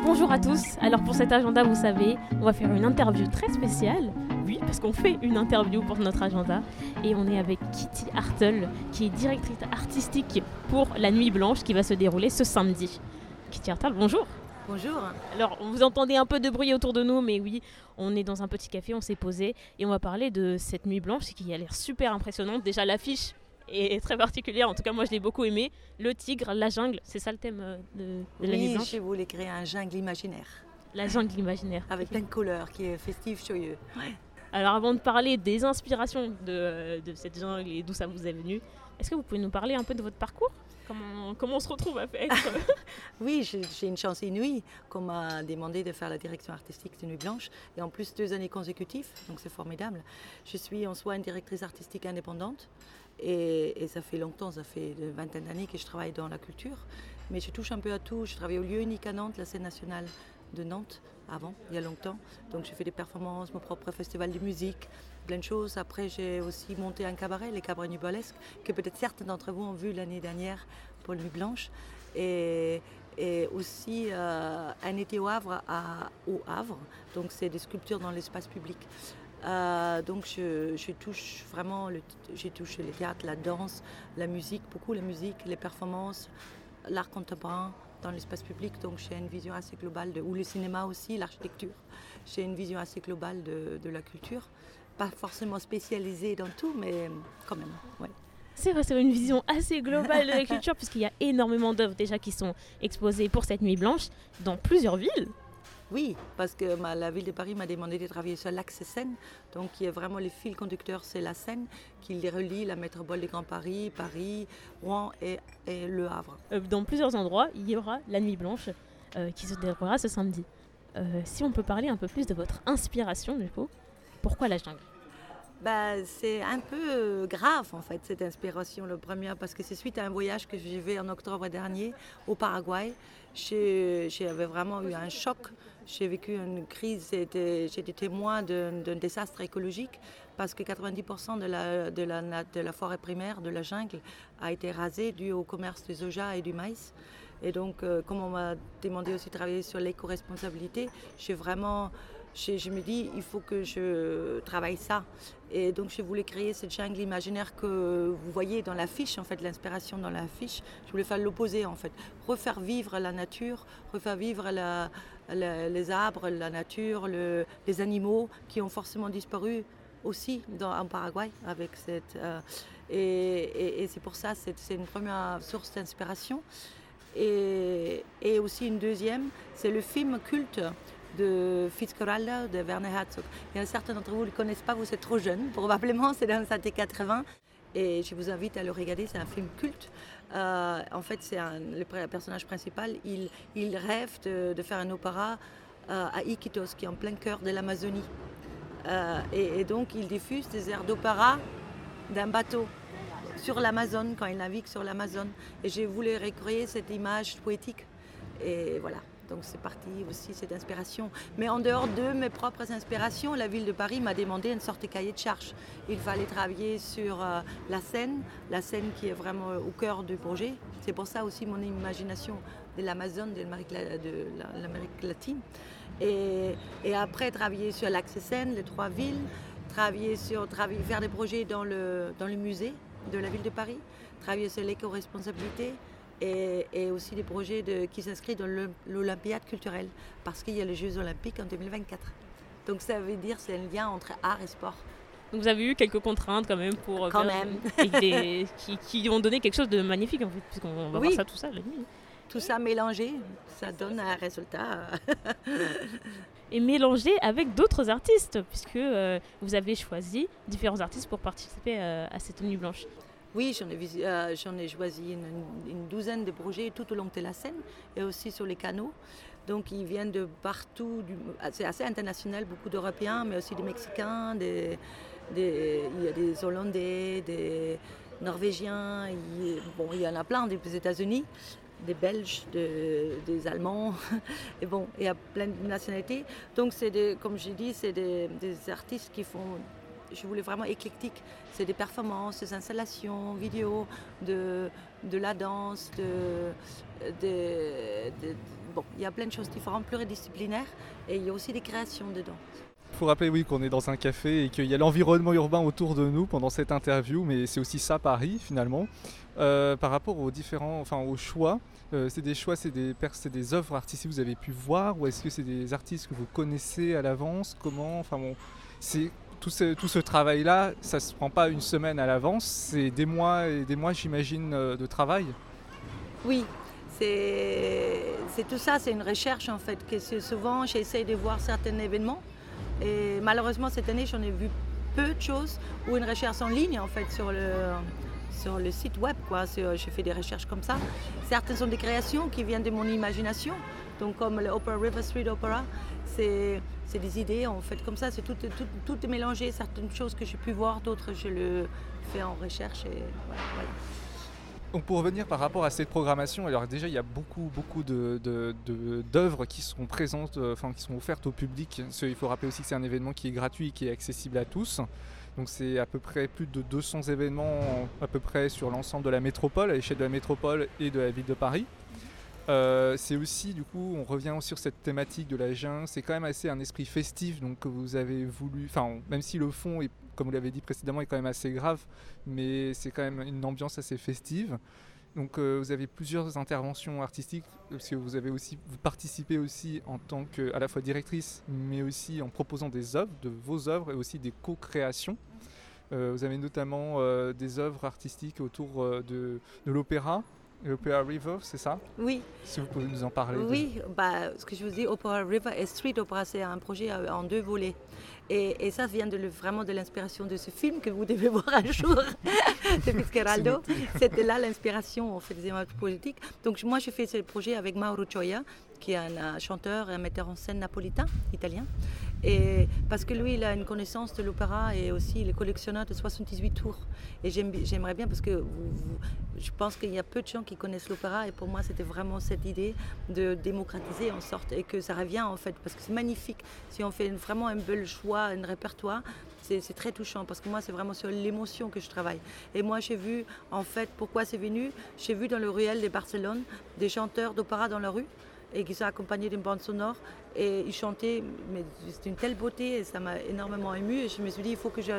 Bonjour à tous. Alors pour cet agenda, vous savez, on va faire une interview très spéciale. Oui, parce qu'on fait une interview pour notre agenda. Et on est avec Kitty Hartle, qui est directrice artistique pour La Nuit Blanche, qui va se dérouler ce samedi. Kitty Hartle, bonjour. Bonjour. Alors, vous entendez un peu de bruit autour de nous, mais oui, on est dans un petit café, on s'est posé et on va parler de cette nuit blanche qui a l'air super impressionnante. Déjà, l'affiche est très particulière, en tout cas, moi je l'ai beaucoup aimé. Le tigre, la jungle, c'est ça le thème euh, de, de la nuit blanche je voulais créer un jungle imaginaire La jungle imaginaire. avec plein de couleurs qui est festif, joyeux. Alors, avant de parler des inspirations de, de cette jungle et d'où ça vous est venu, est-ce que vous pouvez nous parler un peu de votre parcours? Comment, comment on se retrouve à être Oui, j'ai j'ai une chance inouïe qu'on m'a demandé de faire la direction artistique de Nuit Blanche et en plus deux années consécutives, donc c'est formidable. Je suis en soi une directrice artistique indépendante et, et ça fait longtemps, ça fait une vingtaine d'années que je travaille dans la culture, mais je touche un peu à tout. Je travaille au lieu unique à Nantes, la scène nationale de Nantes avant, il y a longtemps. Donc j'ai fait des performances, mon propre festival de musique, plein de choses. Après j'ai aussi monté un cabaret, les cabarets nubalesques, que peut-être certains d'entre vous ont vu l'année dernière pour Nuit Blanche. Et, et aussi euh, un été au Havre, à, au Havre. Donc c'est des sculptures dans l'espace public. Euh, donc je, je touche vraiment, j'ai touché le théâtre, la danse, la musique, beaucoup la musique, les performances, l'art contemporain dans l'espace public. Donc j'ai une vision assez globale, de, ou le cinéma aussi, l'architecture. J'ai une vision assez globale de, de la culture. Pas forcément spécialisée dans tout, mais quand même. Ouais. C'est vrai, c'est une vision assez globale de la culture, puisqu'il y a énormément d'œuvres déjà qui sont exposées pour cette nuit blanche dans plusieurs villes. Oui, parce que la ville de Paris m'a demandé de travailler sur l'axe Seine. Donc, il y a vraiment les fils conducteurs, c'est la Seine qui les relie, la métropole du Grand Paris, Paris, Rouen et, et Le Havre. Euh, dans plusieurs endroits, il y aura la nuit blanche euh, qui se déroulera ce samedi. Euh, si on peut parler un peu plus de votre inspiration, du coup, pourquoi la jungle? Bah, c'est un peu euh, grave en fait cette inspiration, le premier, parce que c'est suite à un voyage que j'ai fait en octobre dernier au Paraguay. J'avais vraiment eu un choc, j'ai vécu une crise, j'étais témoin d'un désastre écologique parce que 90% de la, de, la, na- de la forêt primaire, de la jungle, a été rasée dû au commerce du soja et du maïs. Et donc, euh, comme on m'a demandé aussi de travailler sur l'éco-responsabilité, j'ai vraiment je, me dis, il faut que je travaille ça. Et donc, je voulais créer cette jungle imaginaire que vous voyez dans l'affiche, en fait, l'inspiration dans l'affiche. Je voulais faire l'opposé, en fait. Refaire vivre la nature, refaire vivre les arbres, la nature, le- les animaux qui ont forcément disparu aussi en Paraguay avec cette... euh, et c'est pour ça, c'est une première source d'inspiration. Et aussi une deuxième, c'est le film culte de Fitzcarraldo de Werner Herzog. Il certains d'entre vous ne le connaissent pas, vous êtes trop jeunes, probablement, c'est dans les années 80. Et je vous invite à le regarder, c'est un film culte. Euh, en fait, c'est le personnage principal, il, rêve de, faire un opéra euh, à Iquitos, qui est en plein cœur de l'Amazonie. Euh, et, donc, il diffuse des airs d'opéra d'un bateau sur l'Amazone, quand il navigue sur l'Amazone. Et j'ai voulu recréer cette image poétique. Et voilà, donc c'est parti aussi cette inspiration. Mais en dehors de mes propres inspirations, la ville de Paris m'a demandé une sorte de cahier de charge. Il fallait travailler sur euh, la scène, la scène qui est vraiment au cœur du projet. C'est pour ça aussi mon imagination de l'Amazone, de l'Amérique latine. Et, après, travailler sur l'axe Seine, les trois villes, travailler sur, faire des projets dans le, dans le musée de la ville de Paris, travailler sur l'éco-responsabilité et, et aussi des projets de, qui s'inscrivent dans l'Olympiade culturelle parce qu'il y a les Jeux olympiques en 2024. Donc ça veut dire c'est un lien entre art et sport. Donc vous avez eu quelques contraintes quand même pour... euh, Quand même. des- qui, qui ont donné quelque chose de magnifique en fait, puisqu'on va Oui. voir ça tout ça la nuit. Tout ça mélangé, ça donne un résultat. Et mélangé avec d'autres artistes, puisque euh, vous avez choisi différents artistes pour participer euh, à cette nuit blanche. Oui, j'en ai, euh, j'en ai choisi une, douzaine de projets tout au long de la Seine et aussi sur les canaux. Donc ils viennent de partout, du- c'est assez international, beaucoup d'Européens, mais aussi des Mexicains, des, il y a des Hollandais, des Norvégiens, il, bon, il y en a plein des États-Unis, des Belges, de- des Allemands, et bon, il y a plein de nationalités. Donc c'est des, comme j'ai dit, c'est des artistes qui font je voulais vraiment éclectique. C'est des performances, des installations, vidéos, de, de la danse, de, de- bon, il y a plein de choses différentes, pluridisciplinaires, et il y a aussi des créations dedans. faut rappeler oui qu'on est dans un café et qu'il y a l'environnement urbain autour de nous pendant cette interview, mais c'est aussi ça Paris finalement. Euh, par rapport aux différents, enfin aux choix, euh, c'est des choix, c'est des, des œuvres artistiques que vous avez pu voir ou est-ce que c'est des artistes que vous connaissez à l'avance? Comment? Enfin bon, c'est tout ce, travail-là, ça se prend pas une semaine à l'avance, c'est des mois et des mois, j'imagine, euh, de travail. Oui, c'est tout ça, c'est une recherche en fait. Que souvent, j'essaie de voir certains événements et malheureusement, cette année, j'en ai vu peu de choses ou une recherche en ligne en fait sur le, sur le site web. Quoi. J'ai fait des recherches comme ça. Certaines sont des créations qui viennent de mon imagination. Donc comme le Opera River Street Opera, c'est des idées en fait comme ça. C'est tout, tout, tout, est mélangé. Certaines choses que j'ai pu voir, d'autres je le fais en recherche et voilà. Donc pour revenir par rapport à cette programmation, alors déjà il y a beaucoup beaucoup d'œuvres qui sont présentes, euh, enfin qui sont offertes au public. Il faut rappeler aussi que c'est un événement qui est gratuit et qui est accessible à tous. Donc c'est à peu près plus de 200 événements à peu près sur l'ensemble de la métropole, à l'échelle de la métropole et de la ville de Paris. Euh, c'est aussi, du coup, on revient sur cette thématique de la jungle. C'est quand même assez un esprit festif, donc vous avez voulu. Enfin, même si le fond, est, comme vous l'avez dit précédemment, est quand même assez grave, mais c'est quand même une ambiance assez festive. Donc, euh, vous avez plusieurs interventions artistiques, parce que vous avez aussi, vous participez aussi en tant que à la fois directrice, mais aussi en proposant des œuvres, de vos œuvres et aussi des co-créations. Euh, vous avez notamment des œuvres artistiques autour de l'opéra, Opera River, c'est ça? Oui. Si vous pouvez nous en parler. Oui, bah, ce que je vous dis, Opera River et Street Opera, c'est un projet euh, en deux volets. Et, ça vient de vraiment de l'inspiration de ce film que vous devez voir un jour de Fitzgeraldo. C'était là l'inspiration en fait des images politiques. Donc moi, j'ai fait ce projet avec Mauro Gioia, qui est un chanteur et un metteur en scène napolitain, italien. Et parce que lui, il a une connaissance de l'opéra et aussi il est collectionneur de 78 tours. Et j'aimerais bien parce que je pense qu'il y a peu de gens qui connaissent l'opéra et pour moi, c'était vraiment cette idée de démocratiser en sorte et que ça revient en fait parce que c'est magnifique. Si on fait vraiment un bel choix, un répertoire, c'est très touchant parce que moi, c'est vraiment sur l'émotion que je travaille. Et moi, j'ai vu, en fait, pourquoi c'est venu J'ai vu dans le ruelle de Barcelone des chanteurs d'opéra dans la rue et qui sont accompagnés d'une bande sonore. Et ils chantaient, mais c'était une telle beauté et ça m'a énormément ému. Et je me suis dit, il faut que je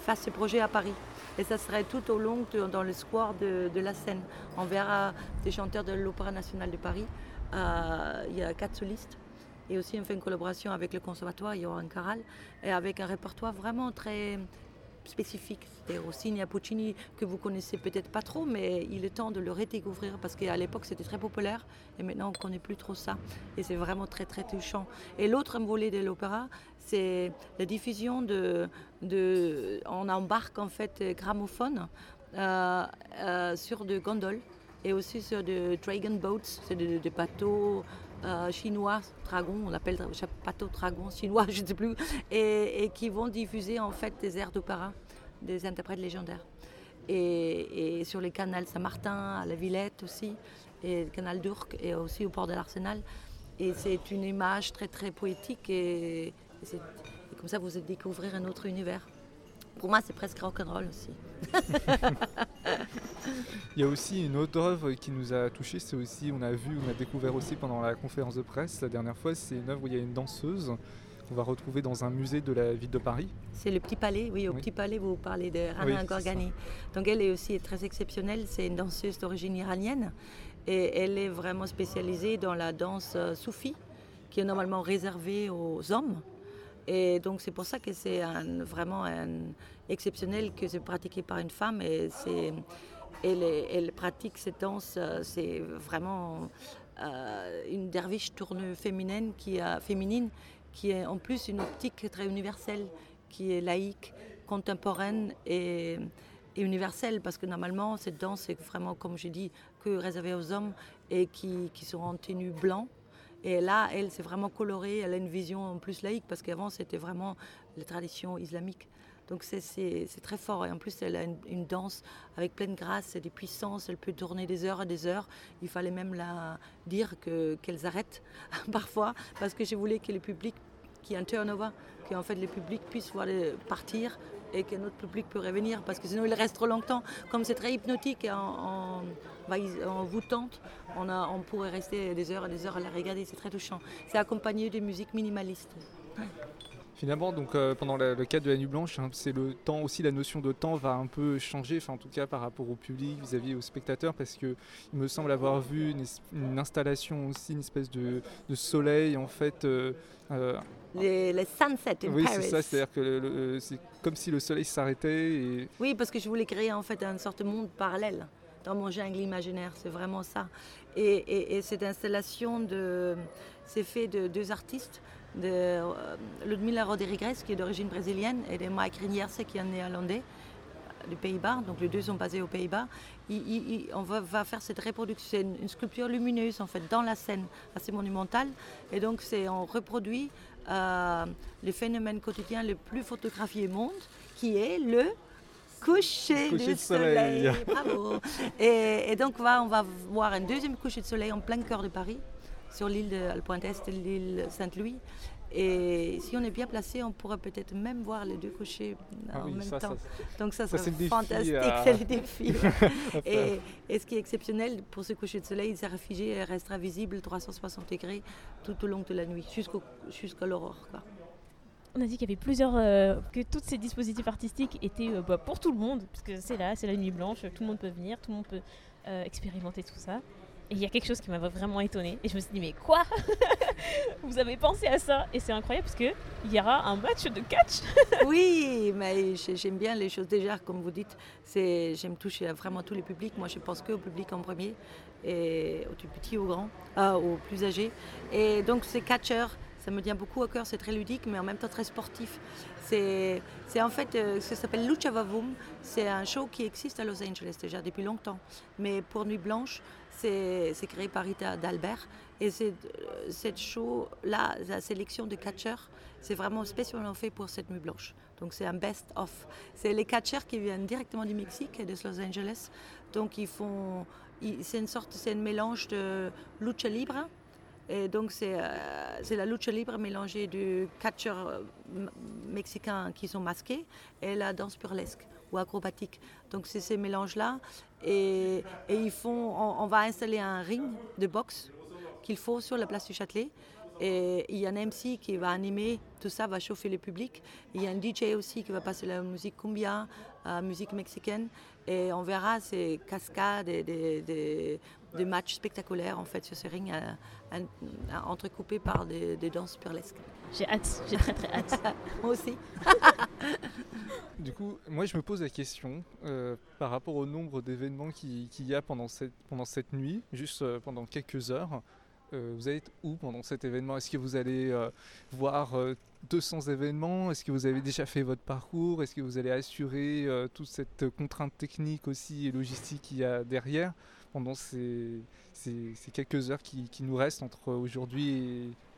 fasse ce projet à Paris. Et ça serait tout au long dans le square de, la Seine. On verra des chanteurs de l'Opéra national de Paris. Euh, il y a quatre solistes. Et aussi, on fait une collaboration avec le conservatoire Johan Caral et avec un répertoire vraiment très spécifique. C'était Rossini et Puccini que vous connaissez peut-être pas trop, mais il est temps de le redécouvrir parce qu'à l'époque c'était très populaire et maintenant on ne connaît plus trop ça. Et c'est vraiment très très touchant. Et l'autre volet de l'opéra, c'est la diffusion de, de, On embarque en fait gramophone euh, euh, sur de gondoles et aussi sur de dragon boats, c'est des de bateaux euh, chinois, dragon, on appelle bateau dragon chinois, je ne sais plus, et, qui vont diffuser en fait des airs d'opéra, des interprètes légendaires. Et, sur les canals Saint-Martin, à la Villette aussi, et le canal d'Urc, et aussi au port de l'Arsenal. Et c'est une image très très poétique, et, et comme ça vous découvrir un autre univers. Pour moi, c'est presque rock'n'roll aussi. Il y a aussi une autre œuvre qui nous a touché, c'est aussi, on a vu, on a découvert aussi pendant la conférence de presse la dernière fois, c'est une œuvre où il y a une danseuse qu'on va retrouver dans un musée de la ville de Paris. C'est le Petit Palais, oui, au Petit Palais, vous parlez de Rana Gorgani. Donc elle est aussi très exceptionnelle, c'est une danseuse d'origine iranienne et elle est vraiment spécialisée dans la danse euh, soufie, qui est normalement réservée aux hommes. Et donc c'est pour ça que c'est vraiment exceptionnel que c'est pratiqué par une femme. Et elle, pratique cette danse, euh, c'est vraiment euh, une derviche tourne féminine qui, a, féminine qui est en plus une optique très universelle, qui est laïque, contemporaine et, universelle, parce que normalement cette danse est vraiment, comme je dis, que réservée aux hommes et qui, qui en tenue blanc et là, elle, c'est vraiment colorée, elle a une vision plus laïque, parce qu'avant, c'était vraiment la tradition islamique. Donc c'est très fort. Et en plus, elle a une, danse avec pleine grâce et des puissances. Elle peut tourner des heures et des heures. Il fallait même la dire qu'elles arrêtent parfois, parce que je voulais que le public, qui un turnover, que en fait le public puisse voir partir et que notre public peut revenir, parce que sinon il reste trop longtemps. Comme c'est très hypnotique et en, en, vous tente, on, a, on pourrait rester des heures et des heures à la regarder, c'est très touchant. C'est accompagné de musique minimaliste. Finalement, donc euh, pendant la- le cadre de la Nuit Blanche, hein, c'est le temps aussi, la notion de temps va un peu changer, en tout cas par rapport au public, vis-à-vis aux spectateurs, parce que il me semble avoir vu une, installation aussi, une espèce de, de soleil en fait. euh, euh, Les, les sunsets in oui, Paris. c'est ça, c'est-à-dire que c'est comme si le soleil s'arrêtait et Oui, parce que je voulais créer en fait une sorte de monde parallèle dans mon jungle imaginaire, c'est vraiment ça. Et, et- et cette installation, c'est fait de deux artistes, de euh, Ludmila Rodriguez qui est d'origine brésilienne et de Mike Rinierse qui est néerlandais euh, du Pays-Bas, donc les deux sont basés aux Pays-Bas. On va, faire cette reproduction, une, une sculpture lumineuse en fait dans la scène, assez monumentale. Et donc on reproduit euh, le phénomène quotidien le plus photographié au monde, qui est le coucher, Coucher du de soleil. Bravo. Et, et donc va- on va voir un deuxième coucher de soleil en plein cœur de Paris, sur l'île de la pointe est de l'île Saint-Louis. Et si on est bien placé, on pourrait peut-être même voir les deux couchers Ah en oui, même ça, temps. ça- Donc ça, ça, serait fantastique, à- c'est le défi. faire. et, et ce qui est exceptionnel pour ce coucher de soleil, il sera figé et restera visible 360 degrés tout au long de la nuit, jusqu'au- jusqu'à l'aurore. On a dit qu'il y avait plusieurs. euh, que tous ces dispositifs artistiques étaient euh, bah, pour tout le monde, puisque c'est là, c'est la nuit blanche, tout le monde peut venir, tout le monde peut euh, expérimenter tout ça. Et il y a quelque chose qui m'a vraiment étonnée. Et je me suis dit, mais quoi? Vous avez pensé à ça? Et c'est incroyable, parce qu'il y aura un match de catch. Oui, mais j'ai- j'aime bien les choses. Déjà, comme vous dites, j'aime toucher vraiment tous les publics. Moi, je pense que au public en premier, et au plus petit, au grand, euh, au plus âgé. Et donc, ces catcheurs, ça me tient beaucoup à cœur. C'est très ludique, mais en même temps très sportif. C'est en fait, euh, ça s'appelle Lucha Vavoom. C'est un show qui existe à Los Angeles déjà depuis longtemps. Mais pour Nuit Blanche, c'est créé par Rita d'Albert. Et euh, cette show-là, la sélection de catcheurs, c'est vraiment spécialement fait pour cette nuit blanche. Donc c'est un best-of. C'est les catcheurs qui viennent directement du Mexique et de Los Angeles. Donc ils font, c'est une sorte, c'est un mélange de lucha libre. Et donc c'est euh, c'est la lucha libre mélangée de catcheurs euh, m- mexicains qui sont masqués et la danse burlesque ou acrobatique. Donc c'est ces mélanges-là. Et, et ils font, on, va installer un ring de boxe qu'il faut sur la place du Châtelet. Et il y a un MC qui va animer, tout ça va chauffer le public. Il y a un DJ aussi qui va passer la musique cumbia, la musique mexicaine. Et on verra ces cascades et des- des matchs spectaculaires en fait sur ce ring, entrecoupés par des, des danses burlesques. J'ai hâte, j'ai très très hâte. Moi aussi. Du coup, moi je me pose la question euh, par rapport au nombre d'événements qui- qu'il y a pendant cette, pendant cette nuit, juste euh, pendant quelques heures. Euh, vous allez être où pendant cet événement? Est-ce que vous allez euh, voir euh, 200 événements? Est-ce que vous avez déjà fait votre parcours? Est-ce que vous allez assurer euh, toute cette contrainte technique aussi et logistique qu'il y a derrière? Pendant ces, ces- ces quelques heures qui, qui nous restent entre aujourd'hui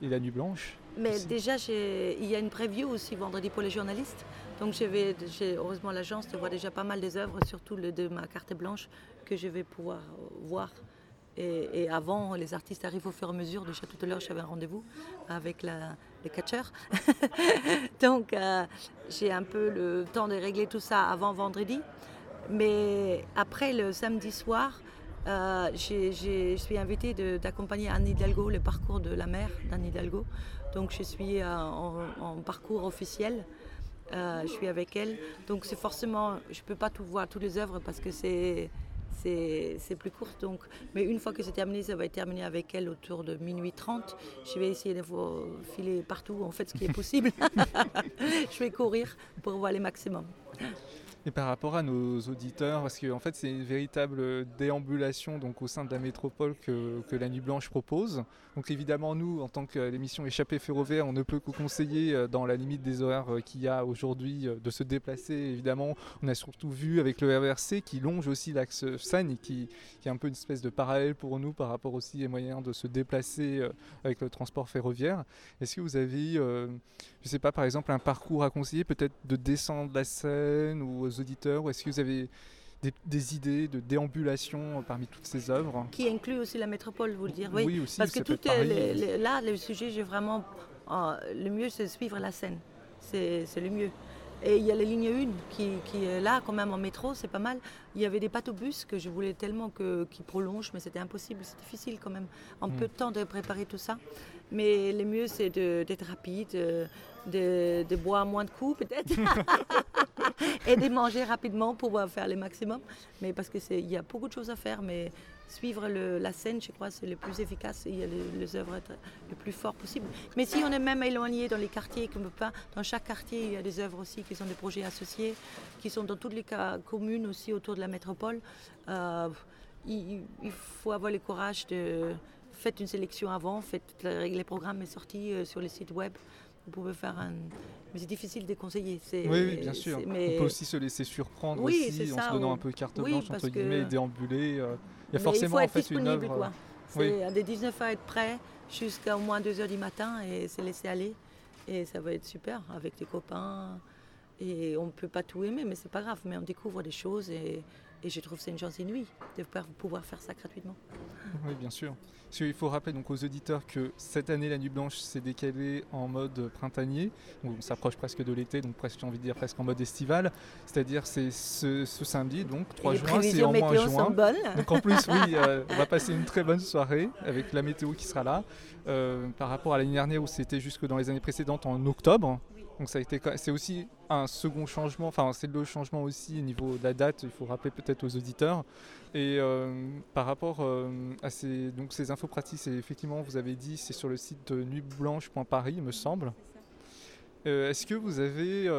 et, et la nuit blanche Mais aussi déjà, il y a une preview aussi vendredi pour les journalistes. Donc je vais- j'ai heureusement la chance de voir déjà pas mal des œuvres, surtout le de ma carte blanche, que je vais pouvoir voir. Et, et avant, les artistes arrivent au fur et à mesure. Déjà tout à l'heure, j'avais un rendez-vous avec la, les catcheurs. Donc euh, j'ai un peu le temps de régler tout ça avant vendredi. Mais après, le samedi soir, euh, je suis invitée d'accompagner Anne Hidalgo, le parcours de la mère d'Anne Hidalgo. Donc je suis euh, en, en parcours officiel. Euh, je suis avec elle. Donc c'est forcément, je ne peux pas tout voir, toutes les œuvres parce que c'est c'est c'est plus court. Donc, mais une fois que c'est terminé, ça va être terminé avec elle autour de minuit 30. Je vais essayer de vous filer partout, en fait, ce qui est possible. je vais courir pour voir les maximums. Et par rapport à nos auditeurs, parce qu'en fait c'est une véritable déambulation donc, au sein de la métropole que, la Nuit Blanche propose. Donc évidemment nous, en tant que l'émission Échappée ferroviaire, on ne peut que conseiller euh, dans la limite des horaires euh, qu'il y a aujourd'hui euh, de se déplacer. Évidemment, on a surtout vu avec le RERC qui longe aussi l'axe Seine qui, est un peu une espèce de parallèle pour nous par rapport aussi aux moyens de se déplacer avec le transport ferroviaire. Est-ce que vous avez, je ne sais pas, par exemple un parcours à conseiller, peut-être de descendre la Seine ou aux auditeurs, ou est-ce que vous avez des, des idées de déambulation euh, parmi toutes ces œuvres? Qui inclut aussi la métropole, vous le dire. Oui, Oui, aussi, parce que tout est- là, le sujet, j'ai vraiment. euh, le mieux, c'est de suivre la scène. C'est le mieux. Et il y a la ligne 1 qui, qui est là, quand même, en métro, c'est pas mal. Il y avait des bus que je voulais tellement que, qu'ils prolongent, mais c'était impossible, c'est difficile quand même, en Mm. peu de temps de préparer tout ça. Mais le mieux, c'est d'être rapide, euh, de, de boire moins de coups peut-être, et de manger rapidement pour pouvoir faire le maximum. Mais parce qu'il y a beaucoup de choses à faire, mais suivre le- la scène, je crois, c'est le plus efficace. Il y a les, les œuvres le plus fort possible. Mais si on est même éloigné dans les quartiers, peut pas, dans chaque quartier, il y a des œuvres aussi qui sont des projets associés, qui sont dans toutes les communes aussi autour de la métropole. Euh, il, il faut avoir le courage de faire une sélection avant, faites le- les programmes sont sortis euh, sur les sites web. Vous pouvez faire un. Mais c'est difficile de conseiller. Oui, oui, bien sûr. c'est- On mais- peut aussi se laisser surprendre Oui, aussi, en se donnant on- un peu carte blanche, entre que- guillemets, et déambuler. euh, Il y a Mais forcément en fait une disponible, œuvre. quoi. euh. C'est à des 19 à être prêt jusqu'à au moins 2h du matin et se laisser aller. Et ça va être super avec des copains. Et on ne peut pas tout aimer, mais c'est pas grave. Mais on découvre des choses et, et je trouve que c'est une chance inouïe de pouvoir- faire ça gratuitement. Oui, bien sûr. Qu'il faut rappeler donc aux auditeurs que cette année, la Nuit Blanche s'est décalée en mode printanier. On s'approche presque de l'été, donc presque, j'ai envie de dire, presque en mode estival. C'est-à-dire, c'est ce, ce samedi, donc 3 les juin, c'est en moins météo juin. sont bonnes. Donc en plus, oui, euh, on va passer une très bonne soirée avec la météo qui sera là. Euh, par rapport à l'année dernière où c'était jusque dans les années précédentes en octobre. Donc ça a été, c'est aussi un second changement, enfin c'est le changement aussi au niveau de la date, il faut rappeler peut-être aux auditeurs. Et euh, par rapport euh, à ces, donc ces infos pratiques, effectivement, vous avez dit, c'est sur le site de nuitblanche.paris, me semble. Euh, Est-ce que vous avez,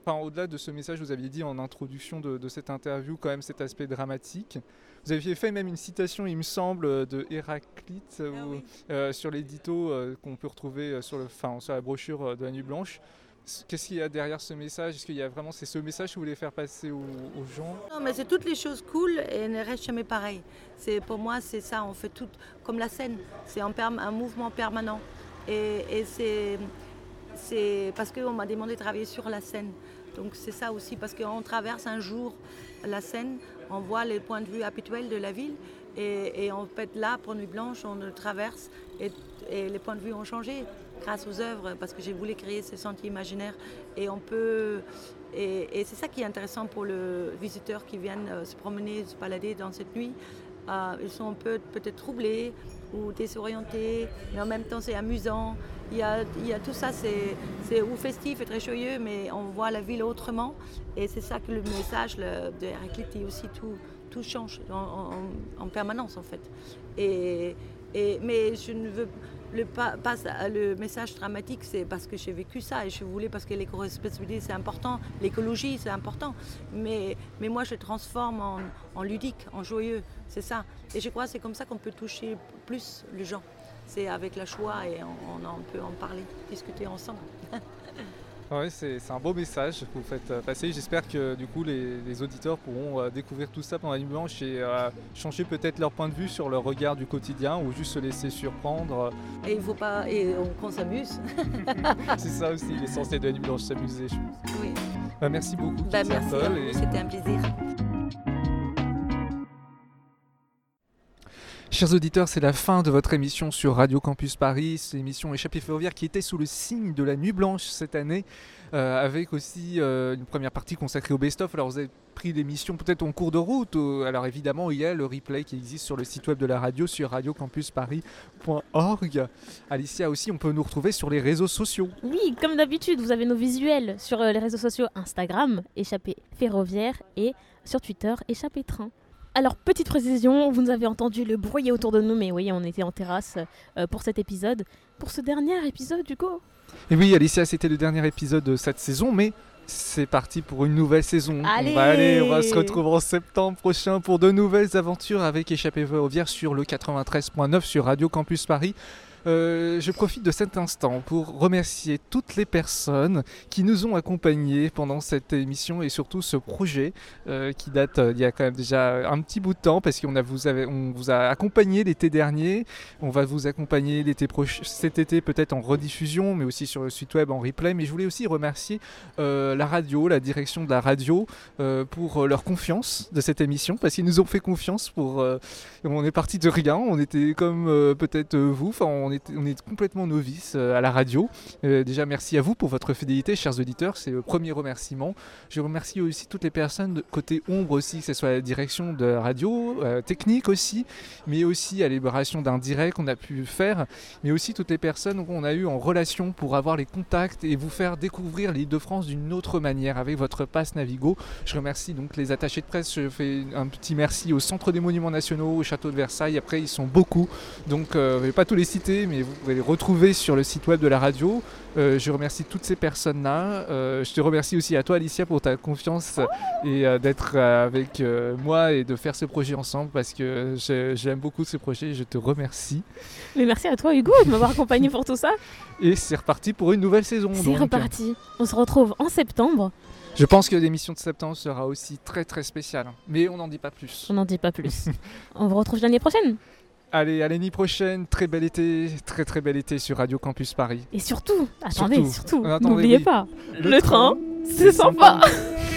enfin, au-delà de ce message, vous aviez dit en introduction de cette interview quand même cet aspect dramatique. Vous aviez fait même une citation, il me semble, de Héraclite ou- euh, sur l'édito euh, qu'on peut retrouver euh, sur, le, enfin, sur la brochure de la Nuit Blanche. Qu'est-ce qu'il y a derrière ce message? Est-ce qu'il y a vraiment, c'est ce message que vous voulez faire passer aux, aux gens? Non, mais c'est toutes les choses cool et ne reste jamais pareil. C'est pour moi, c'est ça. On fait tout comme la scène. C'est un, mouvement permanent. Et, et c'est, c'est parce qu'on m'a demandé de travailler sur la scène. Donc c'est ça aussi, parce qu'on traverse un jour la scène, on voit les points de vue habituels de la ville, et, en fait là, pour Nuit Blanche, on le traverse, et, les points de vue ont changé grâce aux œuvres, parce que j'ai voulu créer ce sentier imaginaire, et on peut... Et, c'est ça qui est intéressant pour le visiteur qui vient euh, se promener, se balader dans cette nuit. Euh, ils sont peu peut-être troublés ou désorientés, mais en même temps c'est amusant. Il y a, tout ça, c'est ou festif et très joyeux, mais on voit la ville autrement. Et c'est ça que le message de Héraclite dit aussi, tout, tout change en, en- en permanence en fait. Et, mais je ne veux le, pas, le message dramatique, c'est parce que j'ai vécu ça et je voulais parce que l'éco-responsabilité c'est important, l'écologie c'est important. Mais, mais moi je transforme en, ludique, en joyeux, c'est ça. Et je crois que c'est comme ça qu'on peut toucher plus les gens. C'est avec la joie et on, peut en parler, discuter ensemble. Ouais, c'est un beau message que vous faites euh, passer. J'espère que du coup les, les auditeurs pourront euh, découvrir tout ça pendant la nuit blanche et euh, changer peut-être leur point de vue sur leur regard du quotidien ou juste se laisser surprendre. Et il faut pas et on- qu'on s'amuse. c'est ça aussi l'essentiel de la nuit blanche, s'amuser. je pense. Oui. Bah, merci beaucoup. Bah, merci c'était un plaisir. Chers auditeurs, c'est la fin de votre émission sur Radio Campus Paris, c'est l'émission Échappée ferroviaire qui était sous le signe de la nuit blanche cette année, euh, avec aussi euh, une première partie consacrée au best-of. Alors vous avez pris l'émission peut-être en cours de route, alors évidemment il y a le replay qui existe sur le site web de la radio sur radiocampusparis.org. Alicia aussi, on peut nous retrouver sur les réseaux sociaux. Oui, comme d'habitude, vous avez nos visuels sur euh, les réseaux sociaux Instagram, échappée ferroviaire, et sur Twitter, échappée train. Alors, petite précision, vous nous avez entendu le bruit autour de nous, mais oui, on était en terrasse euh, pour cet épisode. Pour ce dernier épisode, du coup. Et oui, Alicia, c'était le dernier épisode de cette saison, mais c'est parti pour une nouvelle saison. Allez on va aller, on va se retrouver en septembre prochain pour de nouvelles aventures avec Échappée Ferroviaire sur le 93.9 sur Radio Campus Paris. Euh, je profite de cet instant pour remercier toutes les personnes qui nous ont accompagnés pendant cette émission et surtout ce projet euh, qui date euh, il y a quand même déjà un petit bout de temps parce qu'on a, vous avez, on vous a accompagné l'été dernier, on va vous accompagner l'été prochain, cet été peut-être en rediffusion mais aussi sur le site web en replay. Mais je voulais aussi remercier euh, la radio, la direction de la radio pour leur confiance de cette émission parce qu'ils nous ont fait confiance pour. on est parti de rien, on était comme peut-être vous, enfin on est complètement novices euh, à la radio. Euh, déjà, merci à vous pour votre fidélité, chers auditeurs. C'est le premier remerciement. Je remercie aussi toutes les personnes côté ombre aussi, que ce soit la direction de radio, euh, technique aussi, mais aussi à l'élaboration d'un direct qu'on a pu faire, mais aussi toutes les personnes qu'on a eu en relation pour avoir les contacts et vous faire découvrir l'île de France d'une autre manière avec votre passe Navigo. Je remercie donc les attachés de presse. Je fais un petit merci au Centre des Monuments Nationaux, au Château de Versailles. Après, ils sont beaucoup, donc je ne vais pas tous les citer, mais vous pouvez les retrouver sur le site web de la radio. Euh, je remercie toutes ces personnes-là. Euh, je te remercie aussi à toi, Alicia, pour ta confiance et euh, d'être avec moi et de faire ce projet ensemble parce que j'aime beaucoup ce projet. Je te remercie. Mais merci à toi, Hugo, de m'avoir accompagné pour tout ça. Et c'est reparti pour une nouvelle saison. C'est reparti. On se retrouve en septembre. Je pense que l'émission de septembre sera aussi très très spéciale. Mais on n'en dit pas plus. On n'en dit pas plus. On vous retrouve l'année prochaine. Allez, à l'année prochaine. Très bel été. Très très bel été sur Radio Campus Paris. Et surtout, attendez, Surtout. n'oubliez oui. pas, Le le, train, train, c'est sympa. sympa.